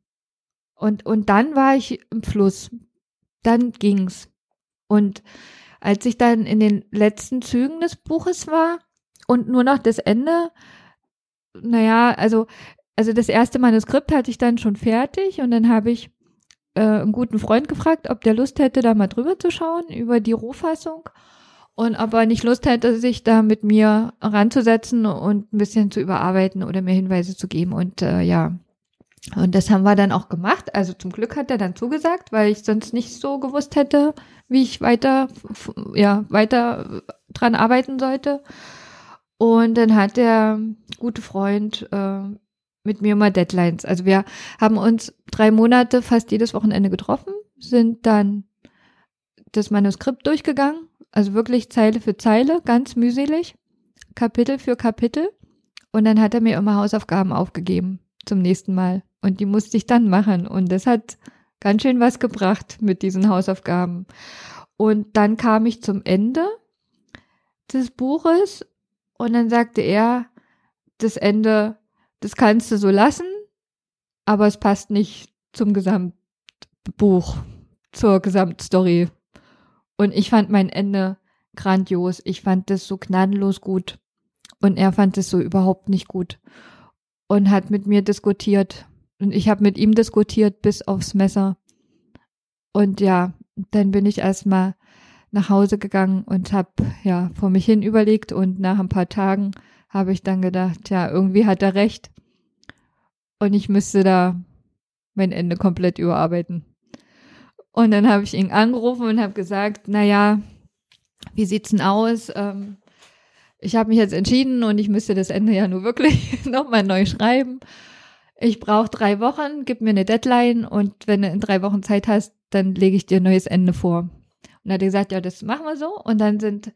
Und, und dann war ich im Fluss. Dann ging's. Und als ich dann in den letzten Zügen des Buches war, und nur noch das Ende, naja, also, also das erste Manuskript hatte ich dann schon fertig und dann habe ich äh, einen guten Freund gefragt, ob der Lust hätte, da mal drüber zu schauen, über die Rohfassung. Und ob er nicht Lust hätte, sich da mit mir ranzusetzen und ein bisschen zu überarbeiten oder mir Hinweise zu geben. Und äh, ja, und das haben wir dann auch gemacht. Also zum Glück hat er dann zugesagt, weil ich sonst nicht so gewusst hätte, wie ich weiter, ja, weiter dran arbeiten sollte. Und dann hat der gute Freund äh, mit mir immer Deadlines. Also wir haben uns drei Monate fast jedes Wochenende getroffen, sind dann das Manuskript durchgegangen, also wirklich Zeile für Zeile, ganz mühselig, Kapitel für Kapitel. Und dann hat er mir immer Hausaufgaben aufgegeben zum nächsten Mal. Und die musste ich dann machen. Und das hat ganz schön was gebracht mit diesen Hausaufgaben. Und dann kam ich zum Ende des Buches und dann sagte er, das Ende, das kannst du so lassen, aber es passt nicht zum Gesamtbuch, zur Gesamtstory. Und ich fand mein Ende grandios. Ich fand das so gnadenlos gut. Und er fand es so überhaupt nicht gut. Und hat mit mir diskutiert. Und ich habe mit ihm diskutiert bis aufs Messer. Und ja, dann bin ich erstmal nach Hause gegangen und habe ja vor mich hin überlegt und nach ein paar Tagen habe ich dann gedacht, ja, irgendwie hat er recht. Und ich müsste da mein Ende komplett überarbeiten. Und dann habe ich ihn angerufen und habe gesagt, na ja, wie sieht's denn aus? Ähm, ich habe mich jetzt entschieden und ich müsste das Ende ja nur wirklich nochmal neu schreiben. Ich brauche drei Wochen, gib mir eine Deadline und wenn du in drei Wochen Zeit hast, dann lege ich dir ein neues Ende vor. Und dann hat er gesagt, ja, das machen wir so. Und dann sind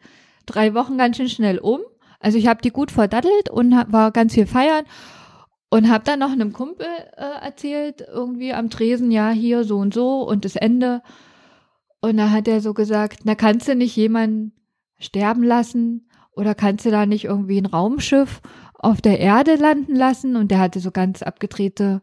drei Wochen ganz schön schnell um. Also ich habe die gut verdattelt und war ganz viel feiern und habe dann noch einem Kumpel äh, erzählt, irgendwie am Tresen, ja, hier so und so und das Ende. Und da hat er so gesagt, na kannst du nicht jemanden sterben lassen oder kannst du da nicht irgendwie ein Raumschiff auf der Erde landen lassen? Und der hatte so ganz abgedrehte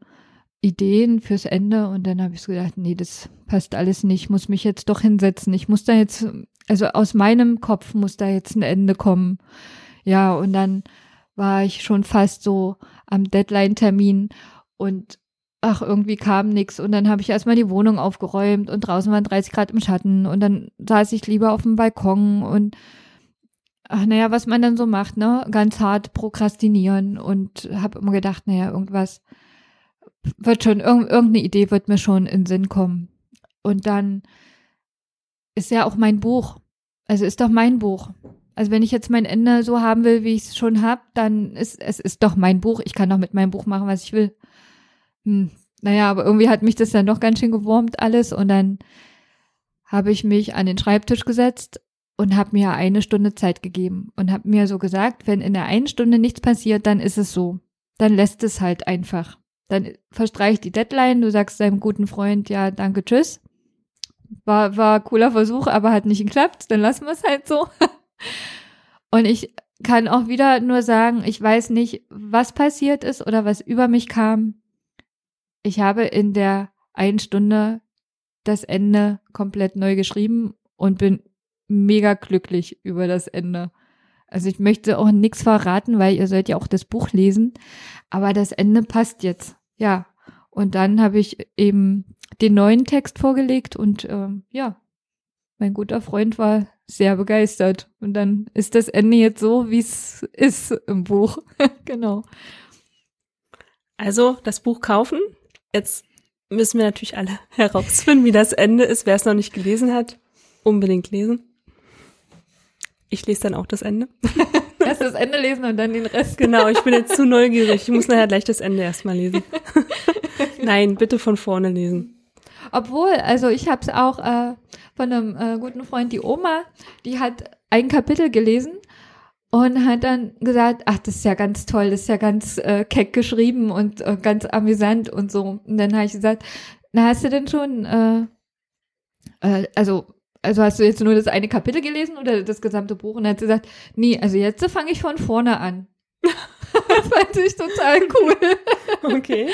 Ideen fürs Ende und dann habe ich so gedacht, nee, das passt alles nicht, ich muss mich jetzt doch hinsetzen, ich muss da jetzt, also aus meinem Kopf muss da jetzt ein Ende kommen. Ja, und dann war ich schon fast so am Deadline-Termin und ach, irgendwie kam nix. Und dann habe ich erstmal die Wohnung aufgeräumt und draußen waren 30 Grad im Schatten und dann saß ich lieber auf dem Balkon und ach naja, was man dann so macht, ne? Ganz hart prokrastinieren und habe immer gedacht, naja, irgendwas wird schon, irg irgendeine Idee wird mir schon in den Sinn kommen. Und dann ist ja auch mein Buch. Also ist doch mein Buch. Also wenn ich jetzt mein Ende so haben will, wie ich es schon habe, dann ist es ist doch mein Buch. Ich kann doch mit meinem Buch machen, was ich will. Hm. Naja, aber irgendwie hat mich das dann doch ganz schön gewurmt alles und dann habe ich mich an den Schreibtisch gesetzt und habe mir eine Stunde Zeit gegeben und habe mir so gesagt, wenn in der einen Stunde nichts passiert, dann ist es so. Dann lässt es halt einfach. Dann verstreicht die Deadline, du sagst deinem guten Freund, ja, danke, tschüss. War, war cooler Versuch, aber hat nicht geklappt, dann lassen wir es halt so. Und ich kann auch wieder nur sagen, ich weiß nicht, was passiert ist oder was über mich kam. Ich habe in der einen Stunde das Ende komplett neu geschrieben und bin mega glücklich über das Ende. Also ich möchte auch nichts verraten, weil ihr sollt ja auch das Buch lesen. Aber das Ende passt jetzt. Ja. Und dann habe ich eben den neuen Text vorgelegt und ähm, ja, mein guter Freund war sehr begeistert. Und dann ist das Ende jetzt so, wie es ist im Buch. genau. Also das Buch kaufen. Jetzt müssen wir natürlich alle herausfinden, wie das Ende ist. Wer es noch nicht gelesen hat, unbedingt lesen. Ich lese dann auch das Ende. Erst das Ende lesen und dann den Rest. Genau, ich bin jetzt zu neugierig. Ich muss nachher gleich das Ende erstmal lesen. Nein, bitte von vorne lesen. Obwohl, also ich habe es auch äh, von einem äh, guten Freund, die Oma, die hat ein Kapitel gelesen und hat dann gesagt, ach, das ist ja ganz toll, das ist ja ganz äh, keck geschrieben und äh, ganz amüsant und so. Und dann habe ich gesagt, na, hast du denn schon, äh, äh, also, also hast du jetzt nur das eine Kapitel gelesen oder das gesamte Buch? Und dann hat sie gesagt, nee, also jetzt fange ich von vorne an. das fand ich total cool. Okay.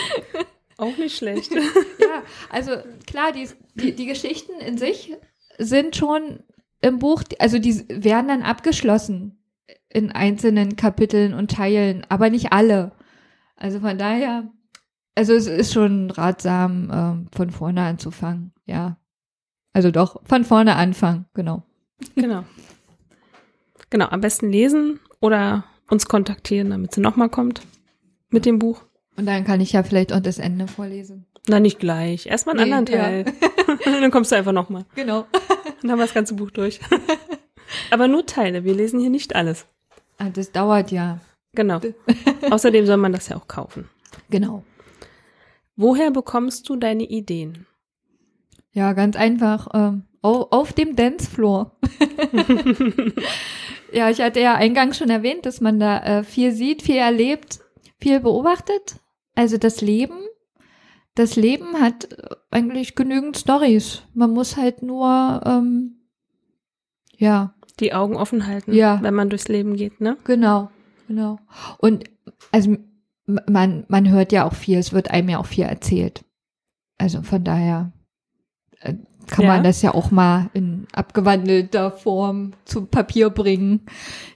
Auch nicht schlecht. ja, also klar, die, die, die Geschichten in sich sind schon im Buch, also die werden dann abgeschlossen in einzelnen Kapiteln und Teilen, aber nicht alle. Also von daher, also es ist schon ratsam, äh, von vorne anzufangen, ja. Also doch, von vorne anfangen, genau. Genau. Genau, am besten lesen oder uns kontaktieren, damit sie nochmal kommt mit dem Buch. Und dann kann ich ja vielleicht auch das Ende vorlesen. Na, nicht gleich. Erstmal einen nee, anderen Teil. Ja. dann kommst du einfach nochmal. Genau. Dann haben wir das ganze Buch durch. Aber nur Teile. Wir lesen hier nicht alles. Ah, das dauert ja. Genau. Außerdem soll man das ja auch kaufen. Genau. Woher bekommst du deine Ideen? Ja, ganz einfach. Ähm, auf, auf dem Dancefloor. ja, ich hatte ja eingangs schon erwähnt, dass man da äh, viel sieht, viel erlebt, viel beobachtet. Also das Leben. Das Leben hat eigentlich genügend Stories. Man muss halt nur, ähm, ja. Die Augen offen halten, Ja. wenn man durchs Leben geht, ne? Genau, genau. Und also man, man hört ja auch viel, es wird einem ja auch viel erzählt. Also von daher äh, kann Ja. man das ja auch mal in abgewandelter Form zu Papier bringen.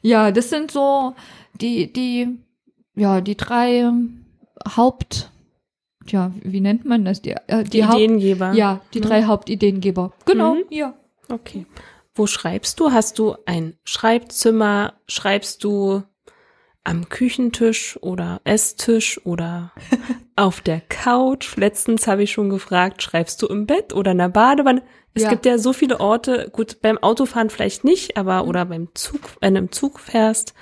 Ja, das sind so die, die, ja, die drei Haupt, ja, wie nennt man das? Die, äh, Die, Haupt, Ideengeber. ja, die ne? drei Hauptideengeber. Genau, Mhm. ja. Okay. Wo schreibst du? Hast du ein Schreibzimmer? Schreibst du am Küchentisch oder Esstisch oder auf der Couch? Letztens habe ich schon gefragt, schreibst du im Bett oder in der Badewanne? Es Ja. gibt ja so viele Orte, gut, beim Autofahren vielleicht nicht, aber oder beim Zug, wenn du im Zug fährst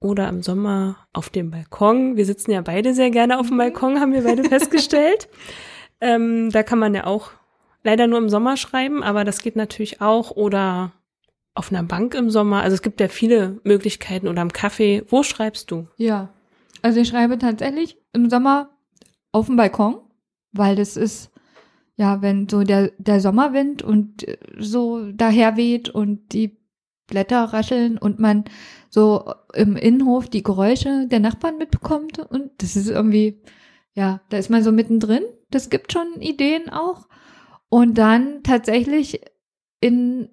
oder im Sommer auf dem Balkon. Wir sitzen ja beide sehr gerne auf dem Balkon, haben wir beide festgestellt. Ähm, da kann man ja auch leider nur im Sommer schreiben, aber das geht natürlich auch. Oder auf einer Bank im Sommer. Also es gibt ja viele Möglichkeiten oder am Kaffee. Wo schreibst du? Ja, also ich schreibe tatsächlich im Sommer auf dem Balkon, weil das ist, ja, wenn so der, der Sommerwind und äh, so daher weht und die Blätter rascheln und man so im Innenhof die Geräusche der Nachbarn mitbekommt und das ist irgendwie, ja, da ist man so mittendrin. Das gibt schon Ideen auch. Und dann tatsächlich in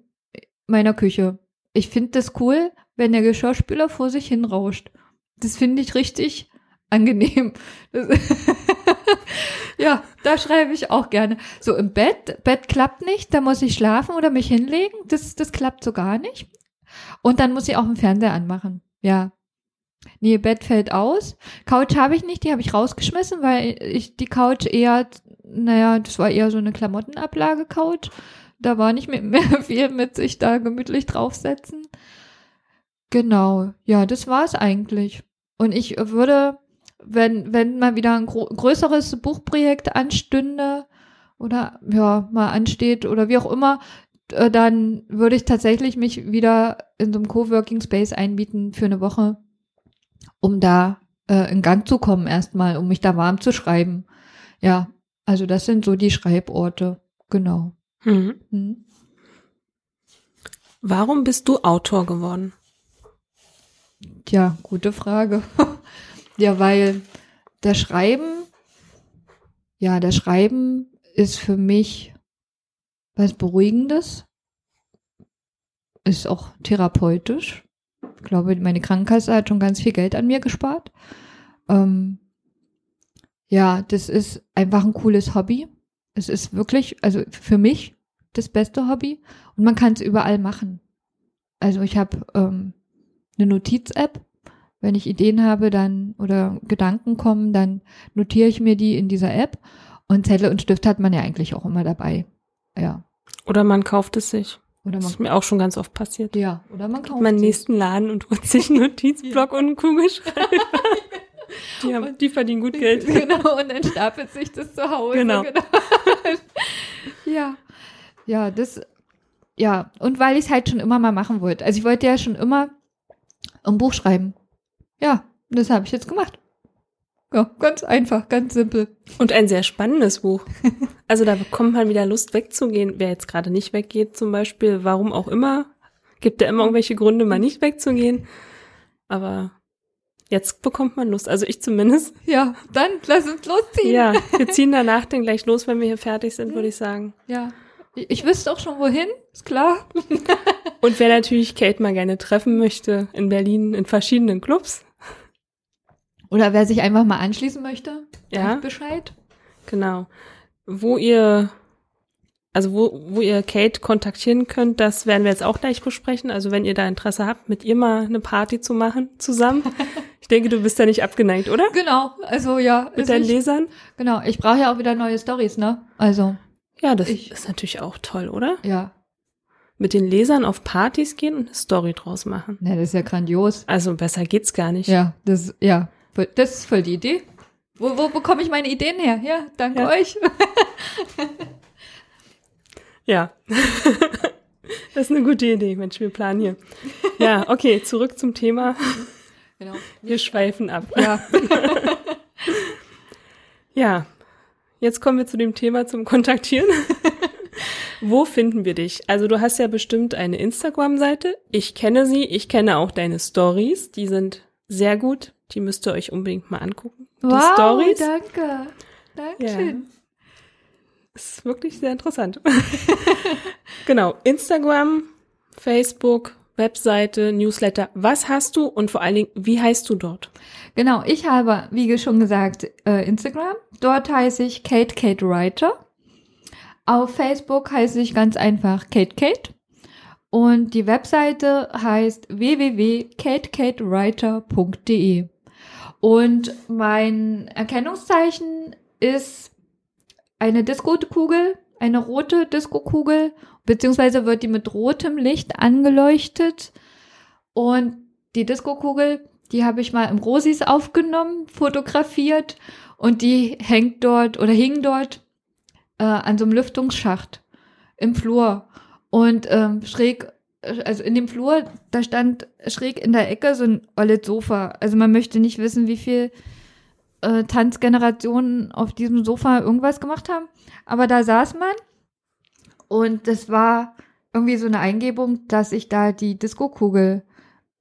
meiner Küche. Ich finde das cool, wenn der Geschirrspüler vor sich hin rauscht. Das finde ich richtig angenehm. Ja, da schreibe ich auch gerne. So im Bett, Bett klappt nicht, da muss ich schlafen oder mich hinlegen. Das, das klappt so gar nicht. Und dann muss ich auch den Fernseher anmachen. Ja. Nee, Bett fällt aus. Couch habe ich nicht, die habe ich rausgeschmissen, weil ich die Couch eher, naja, das war eher so eine Klamottenablage-Couch. Da war nicht mehr, viel mit sich da gemütlich draufsetzen. Genau, ja, das war es eigentlich. Und ich würde, wenn, wenn mal wieder ein größeres Buchprojekt anstünde oder ja, mal ansteht oder wie auch immer, äh, dann würde ich tatsächlich mich wieder in so einem Coworking Space einbieten für eine Woche, um da äh, in Gang zu kommen erstmal, um mich da warm zu schreiben. Ja, also das sind so die Schreiborte. Genau. Mhm. Hm. Warum bist du Autor geworden? Ja, gute Frage. ja, weil das Schreiben, ja, das Schreiben ist für mich was Beruhigendes, ist auch therapeutisch. Ich glaube, meine Krankenkasse hat schon ganz viel Geld an mir gespart. Ähm, ja, das ist einfach ein cooles Hobby. Es ist wirklich, also für mich das beste Hobby und man kann es überall machen. Also ich habe ähm, eine Notiz-App. Wenn ich Ideen habe, dann oder Gedanken kommen, dann notiere ich mir die in dieser App. Und Zettel und Stift hat man ja eigentlich auch immer dabei. Ja. Oder man kauft es sich. Oder Das ist mir auch schon ganz oft passiert. ja, oder man kauft Meinen sie. nächsten Laden und holt sich einen Notizblock und einen Kugelschreiber. Die, haben, die verdienen gut Geld. Genau, und dann stapelt sich das zu Hause. Genau. ja. Ja, das, ja, und weil ich es halt schon immer mal machen wollte. Also ich wollte ja schon immer ein Buch schreiben. Ja, das habe ich jetzt gemacht. Ja, ganz einfach, ganz simpel. Und ein sehr spannendes Buch. Also da bekommt man wieder Lust wegzugehen. Wer jetzt gerade nicht weggeht zum Beispiel, warum auch immer, gibt ja immer irgendwelche Gründe, mal nicht wegzugehen. Aber jetzt bekommt man Lust. Also ich zumindest. Ja, dann lass uns losziehen. Ja, wir ziehen danach dann gleich los, wenn wir hier fertig sind, würde ich sagen. Ja. Ich, ich wüsste auch schon wohin, ist klar. Und wer natürlich Kate mal gerne treffen möchte, in Berlin in verschiedenen Clubs. Oder wer sich einfach mal anschließen möchte, Ja. Bescheid. Genau. Wo ihr, also wo, wo ihr Kate kontaktieren könnt, das werden wir jetzt auch gleich besprechen. Also wenn ihr da Interesse habt, mit ihr mal eine Party zu machen zusammen. Ich denke, du bist da nicht abgeneigt, oder? Genau, also ja. Mit also deinen ich, Lesern? genau, ich brauche ja auch wieder neue Stories, ne? Also, Ja, das Ich- ist natürlich auch toll, oder? ja. Mit den Lesern auf Partys gehen und eine Story draus machen. Ne, das ist ja grandios. Also besser geht's gar nicht. Ja, das, ja, das ist voll die Idee. Wo, wo bekomme ich meine Ideen her? Ja, dank Ja. euch. Ja. das ist eine gute Idee, Mensch, wir planen hier. Ja, okay, zurück zum Thema. Genau. Wir schweifen ab. Ja. Ja, jetzt kommen wir zu dem Thema zum Kontaktieren. Wo finden wir dich? Also du hast ja bestimmt eine Instagram-Seite. Ich kenne sie. Ich kenne auch deine Stories. Die sind sehr gut. Die müsst ihr euch unbedingt mal angucken. Die Wow, Stories. danke. Dankeschön. Ist wirklich sehr interessant. genau. Instagram, Facebook, Webseite, Newsletter. Was hast du und vor allen Dingen, wie heißt du dort? Genau, ich habe, wie schon gesagt, äh, Instagram. Dort heiße ich Kate Kate Writer. Auf Facebook heiße ich ganz einfach Kate Kate. Und die Webseite heißt www.katekatewriter.de. Und mein Erkennungszeichen ist eine Disco-Kugel, eine rote Disco-Kugel, beziehungsweise wird die mit rotem Licht angeleuchtet. Und die Disco-Kugel, die habe ich mal im Rosis aufgenommen, fotografiert und die hängt dort oder hing dort äh, an so einem Lüftungsschacht im Flur. Und ähm, schräg, also in dem Flur, da stand schräg in der Ecke so ein olles Sofa. Also man möchte nicht wissen, wie viel äh, Tanzgenerationen auf diesem Sofa irgendwas gemacht haben. Aber da saß man und das war irgendwie so eine Eingebung, dass ich da die Disco-Kugel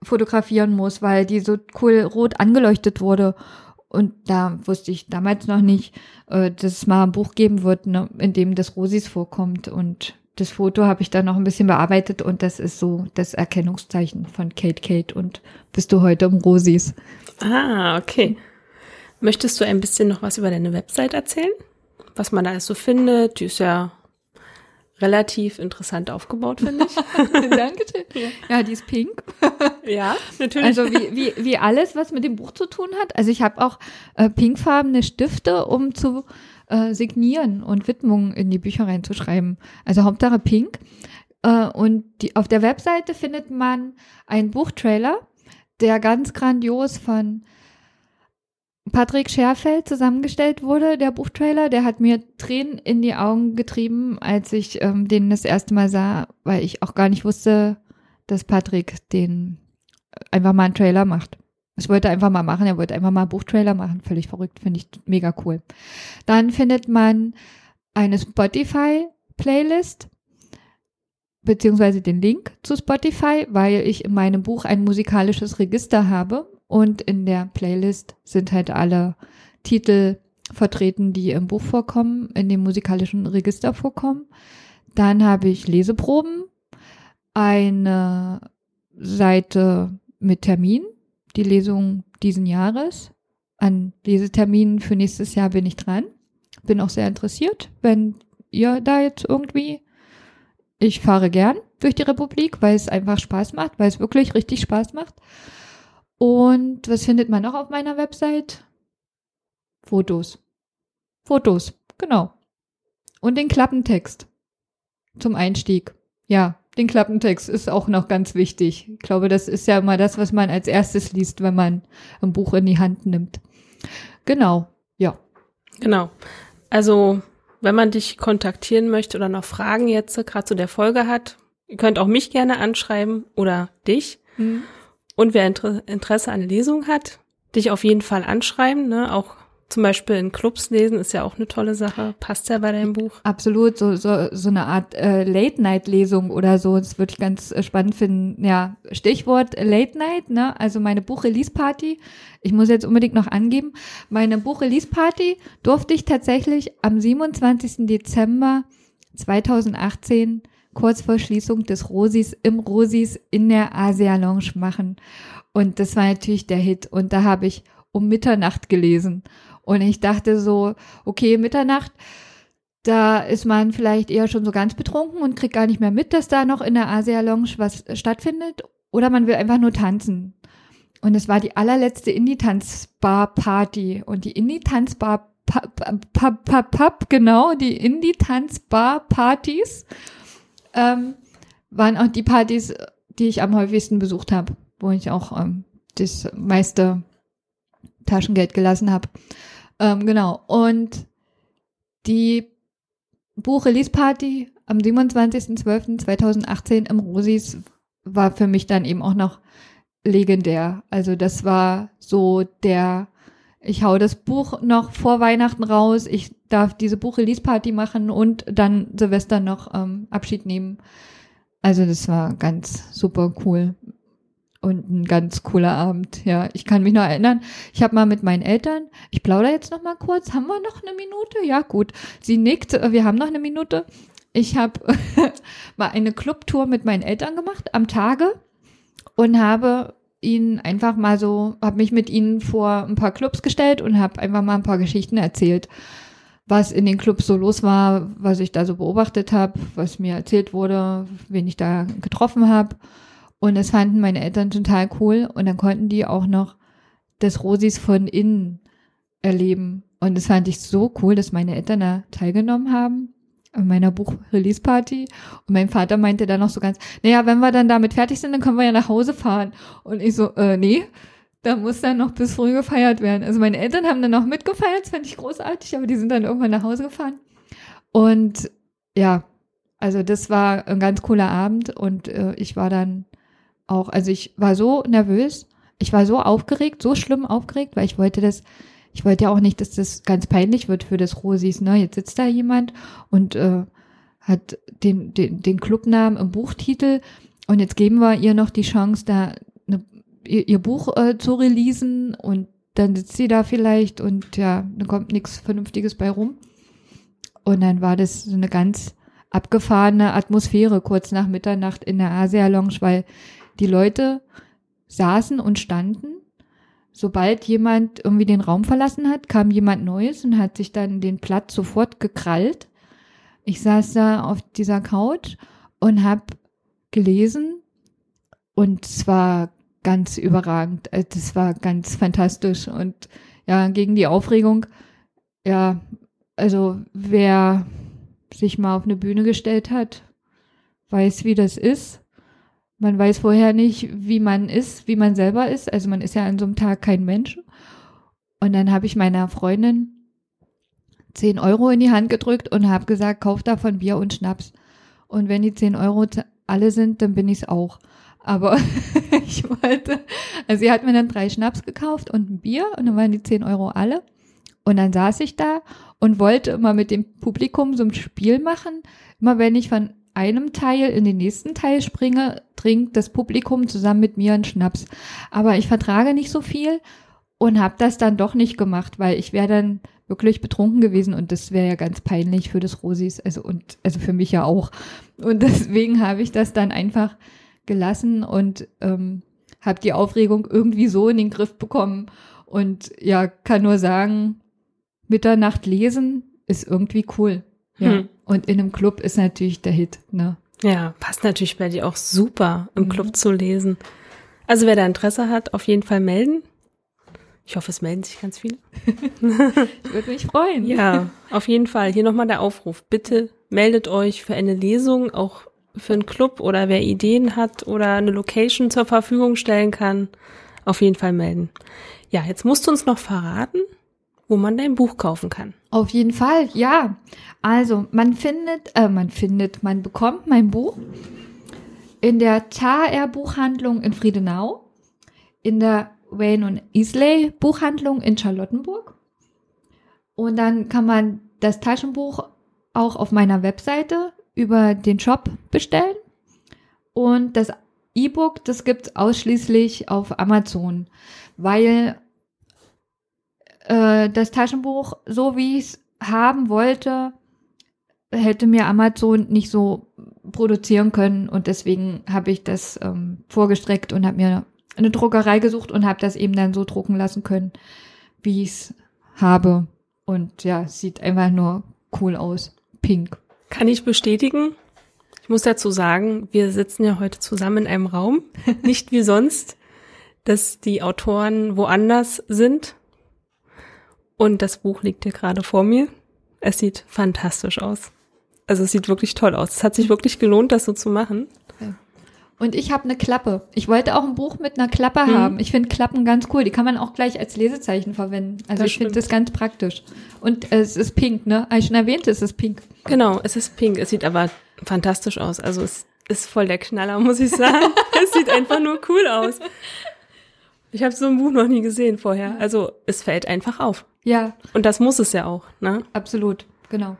fotografieren muss, weil die so cool rot angeleuchtet wurde. Und da wusste ich damals noch nicht, äh, dass es mal ein Buch geben wird, ne, in dem das Rosis vorkommt. Und das Foto habe ich dann noch ein bisschen bearbeitet und das ist so das Erkennungszeichen von Kate Kate und bist du heute im Rosis. Ah, okay. Möchtest du ein bisschen noch was über deine Website erzählen? Was man da alles so findet? Die ist ja relativ interessant aufgebaut, finde ich. Dankeschön. Ja, die ist pink. ja, natürlich. Also wie, wie, wie alles, was mit dem Buch zu tun hat. Also ich habe auch äh, pinkfarbene Stifte, um zu äh, signieren und Widmungen in die Bücher reinzuschreiben. Also Hauptsache pink. Äh, und die, auf der Webseite findet man einen Buchtrailer, der ganz grandios von Patrick Scherfeld zusammengestellt wurde, der Buchtrailer. Der hat mir Tränen in die Augen getrieben, als ich ähm, den das erste Mal sah, weil ich auch gar nicht wusste, dass Patrick den einfach mal einen Trailer macht. Ich wollte einfach mal machen, er wollte einfach mal einen Buchtrailer machen. Völlig verrückt, finde ich mega cool. Dann findet man eine Spotify-Playlist, beziehungsweise den Link zu Spotify, weil ich in meinem Buch ein musikalisches Register habe und in der Playlist sind halt alle Titel vertreten, die im Buch vorkommen, in dem musikalischen Register vorkommen. Dann habe ich Leseproben, eine Seite mit Termin, die Lesung diesen Jahres. An Leseterminen für nächstes Jahr bin ich dran. Bin auch sehr interessiert, wenn ihr da jetzt irgendwie. Ich fahre gern durch die Republik, weil es einfach Spaß macht, weil es wirklich richtig Spaß macht. Und was findet man noch auf meiner Website? Fotos. Fotos, genau. Und den Klappentext zum Einstieg. Ja, den Klappentext ist auch noch ganz wichtig. Ich glaube, das ist ja immer das, was man als erstes liest, wenn man ein Buch in die Hand nimmt. Genau, ja. Genau. Also, wenn man dich kontaktieren möchte oder noch Fragen jetzt gerade zu der Folge hat, ihr könnt auch mich gerne anschreiben oder dich. Hm. Und wer Inter Interesse an Lesung hat, dich auf jeden Fall anschreiben. Ne? Auch zum Beispiel in Clubs lesen ist ja auch eine tolle Sache. Passt ja bei deinem Buch. Absolut, so, so, so eine Art äh, Late-Night-Lesung oder so. Das würde ich ganz äh, spannend finden. Ja, Stichwort Late-Night, ne? Also meine Buch-Release-Party. Ich muss jetzt unbedingt noch angeben. Meine Buch-Release-Party durfte ich tatsächlich am 27. Dezember 2018 kurz vor Schließung des Rosis im Rosis in der Asia Lounge machen. Und das war natürlich der Hit. Und da habe ich um Mitternacht gelesen. Und ich dachte so, okay, Mitternacht, da ist man vielleicht eher schon so ganz betrunken und kriegt gar nicht mehr mit, dass da noch in der Asia Lounge was stattfindet. Oder man will einfach nur tanzen. Und es war die allerletzte Indie-Tanzbar-Party. Und die Indie-Tanzbar, Pub, genau, die Indie-Tanzbar-Partys ähm, waren auch die Partys, die ich am häufigsten besucht habe, wo ich auch ähm, das meiste Taschengeld gelassen habe. Ähm, genau. Und die Buch-Release-Party am 27.12.2018 im Rosis war für mich dann eben auch noch legendär. Also das war so der, ich hau das Buch noch vor Weihnachten raus, ich darf diese Buch-Release-Party machen und dann Silvester noch ähm, Abschied nehmen. Also das war ganz super cool und ein ganz cooler Abend. Ja, ich kann mich noch erinnern. Ich habe mal mit meinen Eltern, ich plaudere jetzt noch mal kurz. Haben wir noch eine Minute? Ja, gut. Sie nickt. Wir haben noch eine Minute. Ich habe mal eine Clubtour mit meinen Eltern gemacht am Tage und habe ihnen einfach mal so, habe mich mit ihnen vor ein paar Clubs gestellt und habe einfach mal ein paar Geschichten erzählt, was in den Clubs so los war, was ich da so beobachtet habe, was mir erzählt wurde, wen ich da getroffen habe. Und das fanden meine Eltern total cool. Und dann konnten die auch noch das Rosis von innen erleben. Und das fand ich so cool, dass meine Eltern da teilgenommen haben an meiner Buch-Release-Party. Und mein Vater meinte dann noch so ganz, naja, wenn wir dann damit fertig sind, dann können wir ja nach Hause fahren. Und ich so, äh, nee, da muss dann noch bis früh gefeiert werden. Also meine Eltern haben dann noch mitgefeiert, das fand ich großartig, aber die sind dann irgendwann nach Hause gefahren. Und ja, also das war ein ganz cooler Abend und äh, ich war dann auch, also ich war so nervös, ich war so aufgeregt, so schlimm aufgeregt, weil ich wollte das, ich wollte ja auch nicht, dass das ganz peinlich wird für das Rosis, ne? Jetzt sitzt da jemand und äh, hat den, den, den Clubnamen im Buchtitel und jetzt geben wir ihr noch die Chance, da eine, ihr, ihr Buch äh, zu releasen und dann sitzt sie da vielleicht und ja, dann kommt nichts Vernünftiges bei rum. Und dann war das so eine ganz abgefahrene Atmosphäre kurz nach Mitternacht in der Asia Lounge, weil die Leute saßen und standen. Sobald jemand irgendwie den Raum verlassen hat, kam jemand Neues und hat sich dann den Platz sofort gekrallt. Ich saß da auf dieser Couch und habe gelesen und es war ganz überragend. Es war ganz fantastisch und ja, gegen die Aufregung, ja, also wer sich mal auf eine Bühne gestellt hat, weiß, wie das ist. Man weiß vorher nicht, wie man ist, wie man selber ist. Also man ist ja an so einem Tag kein Mensch. Und dann habe ich meiner Freundin 10 Euro in die Hand gedrückt und habe gesagt, kauf davon Bier und Schnaps. Und wenn die 10 Euro alle sind, dann bin ich es auch. Aber ich wollte, also sie hat mir dann drei Schnaps gekauft und ein Bier und dann waren die 10 Euro alle. Und dann saß ich da und wollte immer mit dem Publikum so ein Spiel machen. Immer wenn ich von einem Teil in den nächsten Teil springe, trinkt das Publikum zusammen mit mir einen Schnaps. Aber ich vertrage nicht so viel und habe das dann doch nicht gemacht, weil ich wäre dann wirklich betrunken gewesen und das wäre ja ganz peinlich für das Rosis, also und also für mich ja auch. Und deswegen habe ich das dann einfach gelassen und ähm, habe die Aufregung irgendwie so in den Griff bekommen und ja, kann nur sagen, Mitternacht lesen ist irgendwie cool. Ja. Hm. Und in einem Club ist natürlich der Hit, ne? Ja, passt natürlich bei dir auch super, im mhm. Club zu lesen. Also wer da Interesse hat, auf jeden Fall melden. Ich hoffe, es melden sich ganz viele. ich würde mich freuen. Ja, auf jeden Fall. Hier nochmal der Aufruf. Bitte meldet euch für eine Lesung, auch für einen Club oder wer Ideen hat oder eine Location zur Verfügung stellen kann. Auf jeden Fall melden. Ja, jetzt musst du uns noch verraten, wo man dein Buch kaufen kann. Auf jeden Fall, ja. Also man findet, äh, man findet, man bekommt mein Buch in der TAR Buchhandlung in Friedenau, in der Wayne und Isley Buchhandlung in Charlottenburg. Und dann kann man das Taschenbuch auch auf meiner Webseite über den Shop bestellen. Und das E-Book, das gibt's ausschließlich auf Amazon, weil äh, das Taschenbuch, so wie ich es haben wollte, hätte mir Amazon nicht so produzieren können und deswegen habe ich das ähm, vorgestreckt und habe mir eine Druckerei gesucht und habe das eben dann so drucken lassen können, wie ich es habe. Und ja, sieht einfach nur cool aus. Pink. Kann ich bestätigen. Ich muss dazu sagen, wir sitzen ja heute zusammen in einem Raum. Nicht wie sonst, dass die Autoren woanders sind. Und das Buch liegt hier gerade vor mir. Es sieht fantastisch aus. Also es sieht wirklich toll aus. Es hat sich wirklich gelohnt, das so zu machen. Und ich habe eine Klappe. Ich wollte auch ein Buch mit einer Klappe Mhm. haben. Ich finde Klappen ganz cool. Die kann man auch gleich als Lesezeichen verwenden. Also Das ich finde das ganz praktisch. Und es ist pink, ne? Habe ich schon erwähnt, es ist pink. Genau, es ist pink. Es sieht aber fantastisch aus. Also es ist voll der Knaller, muss ich sagen. es sieht einfach nur cool aus. Ich habe so ein Buch noch nie gesehen vorher. Also es fällt einfach auf. Ja, Und das muss es ja auch. Ne? absolut. Genau.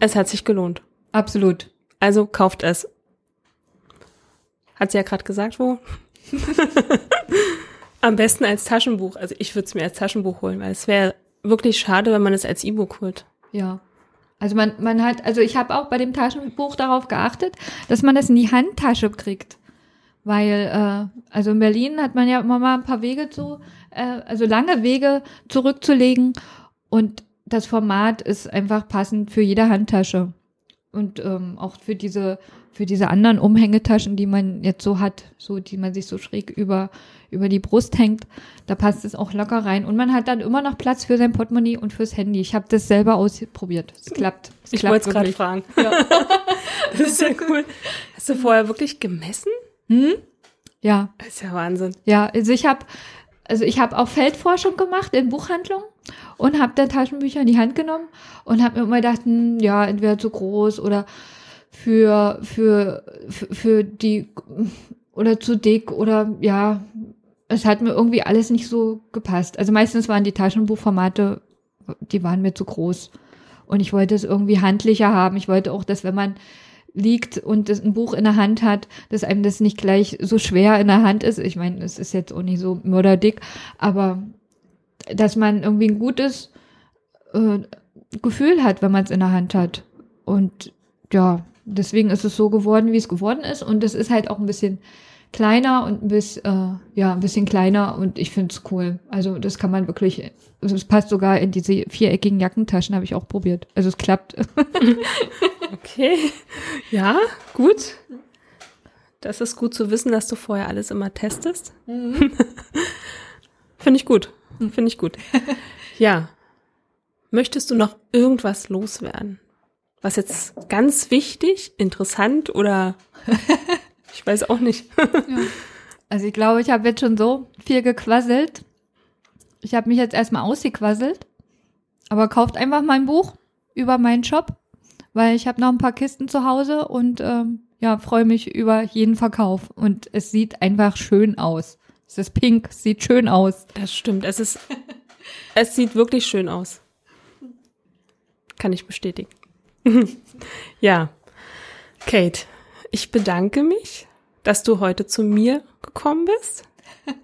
Es hat sich gelohnt. Absolut. Also kauft es. Hat sie ja gerade gesagt, wo? Am besten als Taschenbuch. Also ich würde es mir als Taschenbuch holen, weil es wäre wirklich schade, wenn man es als E-Book holt. Ja. Also man, man hat, also ich habe auch bei dem Taschenbuch darauf geachtet, dass man das in die Handtasche kriegt. Weil, äh, also in Berlin hat man ja immer mal ein paar Wege zu, äh, also lange Wege zurückzulegen. Und das Format ist einfach passend für jede Handtasche. Und ähm, auch für diese, für diese anderen Umhängetaschen, die man jetzt so hat, so die man sich so schräg über, über die Brust hängt, da passt es auch locker rein. Und man hat dann immer noch Platz für sein Portemonnaie und fürs Handy. Ich habe das selber ausprobiert. Es klappt. Es Ich wollte es gerade fragen. Ja. Das ist ja cool. Hast du vorher wirklich gemessen? Hm? ja, Das ist ja Wahnsinn. ja. Also ich habe, also ich habe auch Feldforschung gemacht in Buchhandlungen und habe dann Taschenbücher in die Hand genommen und habe mir immer gedacht, hm, ja, entweder zu groß oder für für für, für die oder zu dick oder ja, es hat mir irgendwie alles nicht so gepasst. Also meistens waren die Taschenbuchformate, die waren mir zu groß. Und ich wollte es irgendwie handlicher haben. Ich wollte auch, dass wenn man liegt und das ein Buch in der Hand hat, dass einem das nicht gleich so schwer in der Hand ist. Ich meine, es ist jetzt auch nicht so mörderdick, aber dass man irgendwie ein gutes äh, Gefühl hat, wenn man es in der Hand hat. Und ja, deswegen ist es so geworden, wie es geworden ist. Und es ist halt auch ein bisschen kleiner und ein bisschen, äh, ja, ein bisschen kleiner und ich finde es cool. Also das kann man wirklich, also es passt sogar in diese viereckigen Jackentaschen, habe ich auch probiert. Also es klappt. Okay. Ja, gut. Das ist gut zu wissen, dass du vorher alles immer testest. Finde ich gut. Finde ich gut. Ja. Möchtest du noch irgendwas loswerden? Was jetzt ganz wichtig, interessant oder ich weiß auch nicht. Also ich glaube, ich habe jetzt schon so viel gequasselt. Ich habe mich jetzt erstmal ausgequasselt. Aber kauft einfach mein Buch über meinen Shop, weil ich habe noch ein paar Kisten zu Hause und ähm, ja, freue mich über jeden Verkauf. Und es sieht einfach schön aus. Es ist pink, sieht schön aus. Das stimmt. Es ist, es sieht wirklich schön aus. Kann ich bestätigen. ja. Kate, ich bedanke mich, dass du heute zu mir gekommen bist.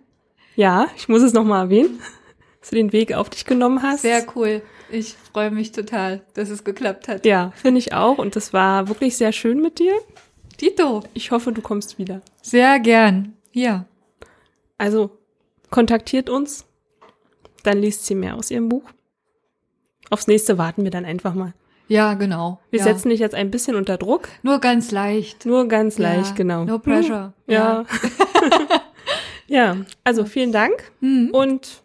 Ja, ich muss es nochmal erwähnen, dass du den Weg auf dich genommen hast. Sehr cool. Ich freue mich total, dass es geklappt hat. Ja, finde ich auch. Und das war wirklich sehr schön mit dir. Tito, Ich hoffe, du kommst wieder. sehr gern. Ja. Also, kontaktiert uns. Dann liest sie mehr aus ihrem Buch. Aufs nächste warten wir dann einfach mal. Ja, genau. Wir ja. setzen dich jetzt ein bisschen unter Druck. nur ganz leicht. Nur ganz Ja, leicht, genau. No pressure. Ja. ja, also vielen Dank Mhm. und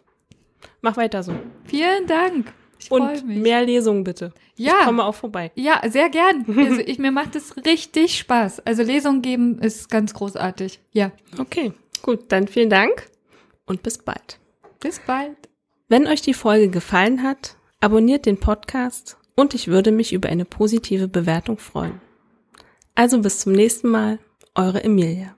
mach weiter so. Vielen Dank. Ich Und mich. mehr Lesungen bitte. ja. Ich komme auch vorbei. Ja, sehr gern. Also ich, mir macht es richtig Spaß. Also Lesung geben ist ganz großartig. Ja. Okay, gut, dann vielen Dank und bis bald. Bis bald. Wenn euch die Folge gefallen hat, abonniert den Podcast und ich würde mich über eine positive Bewertung freuen. Also bis zum nächsten Mal, eure Emilia.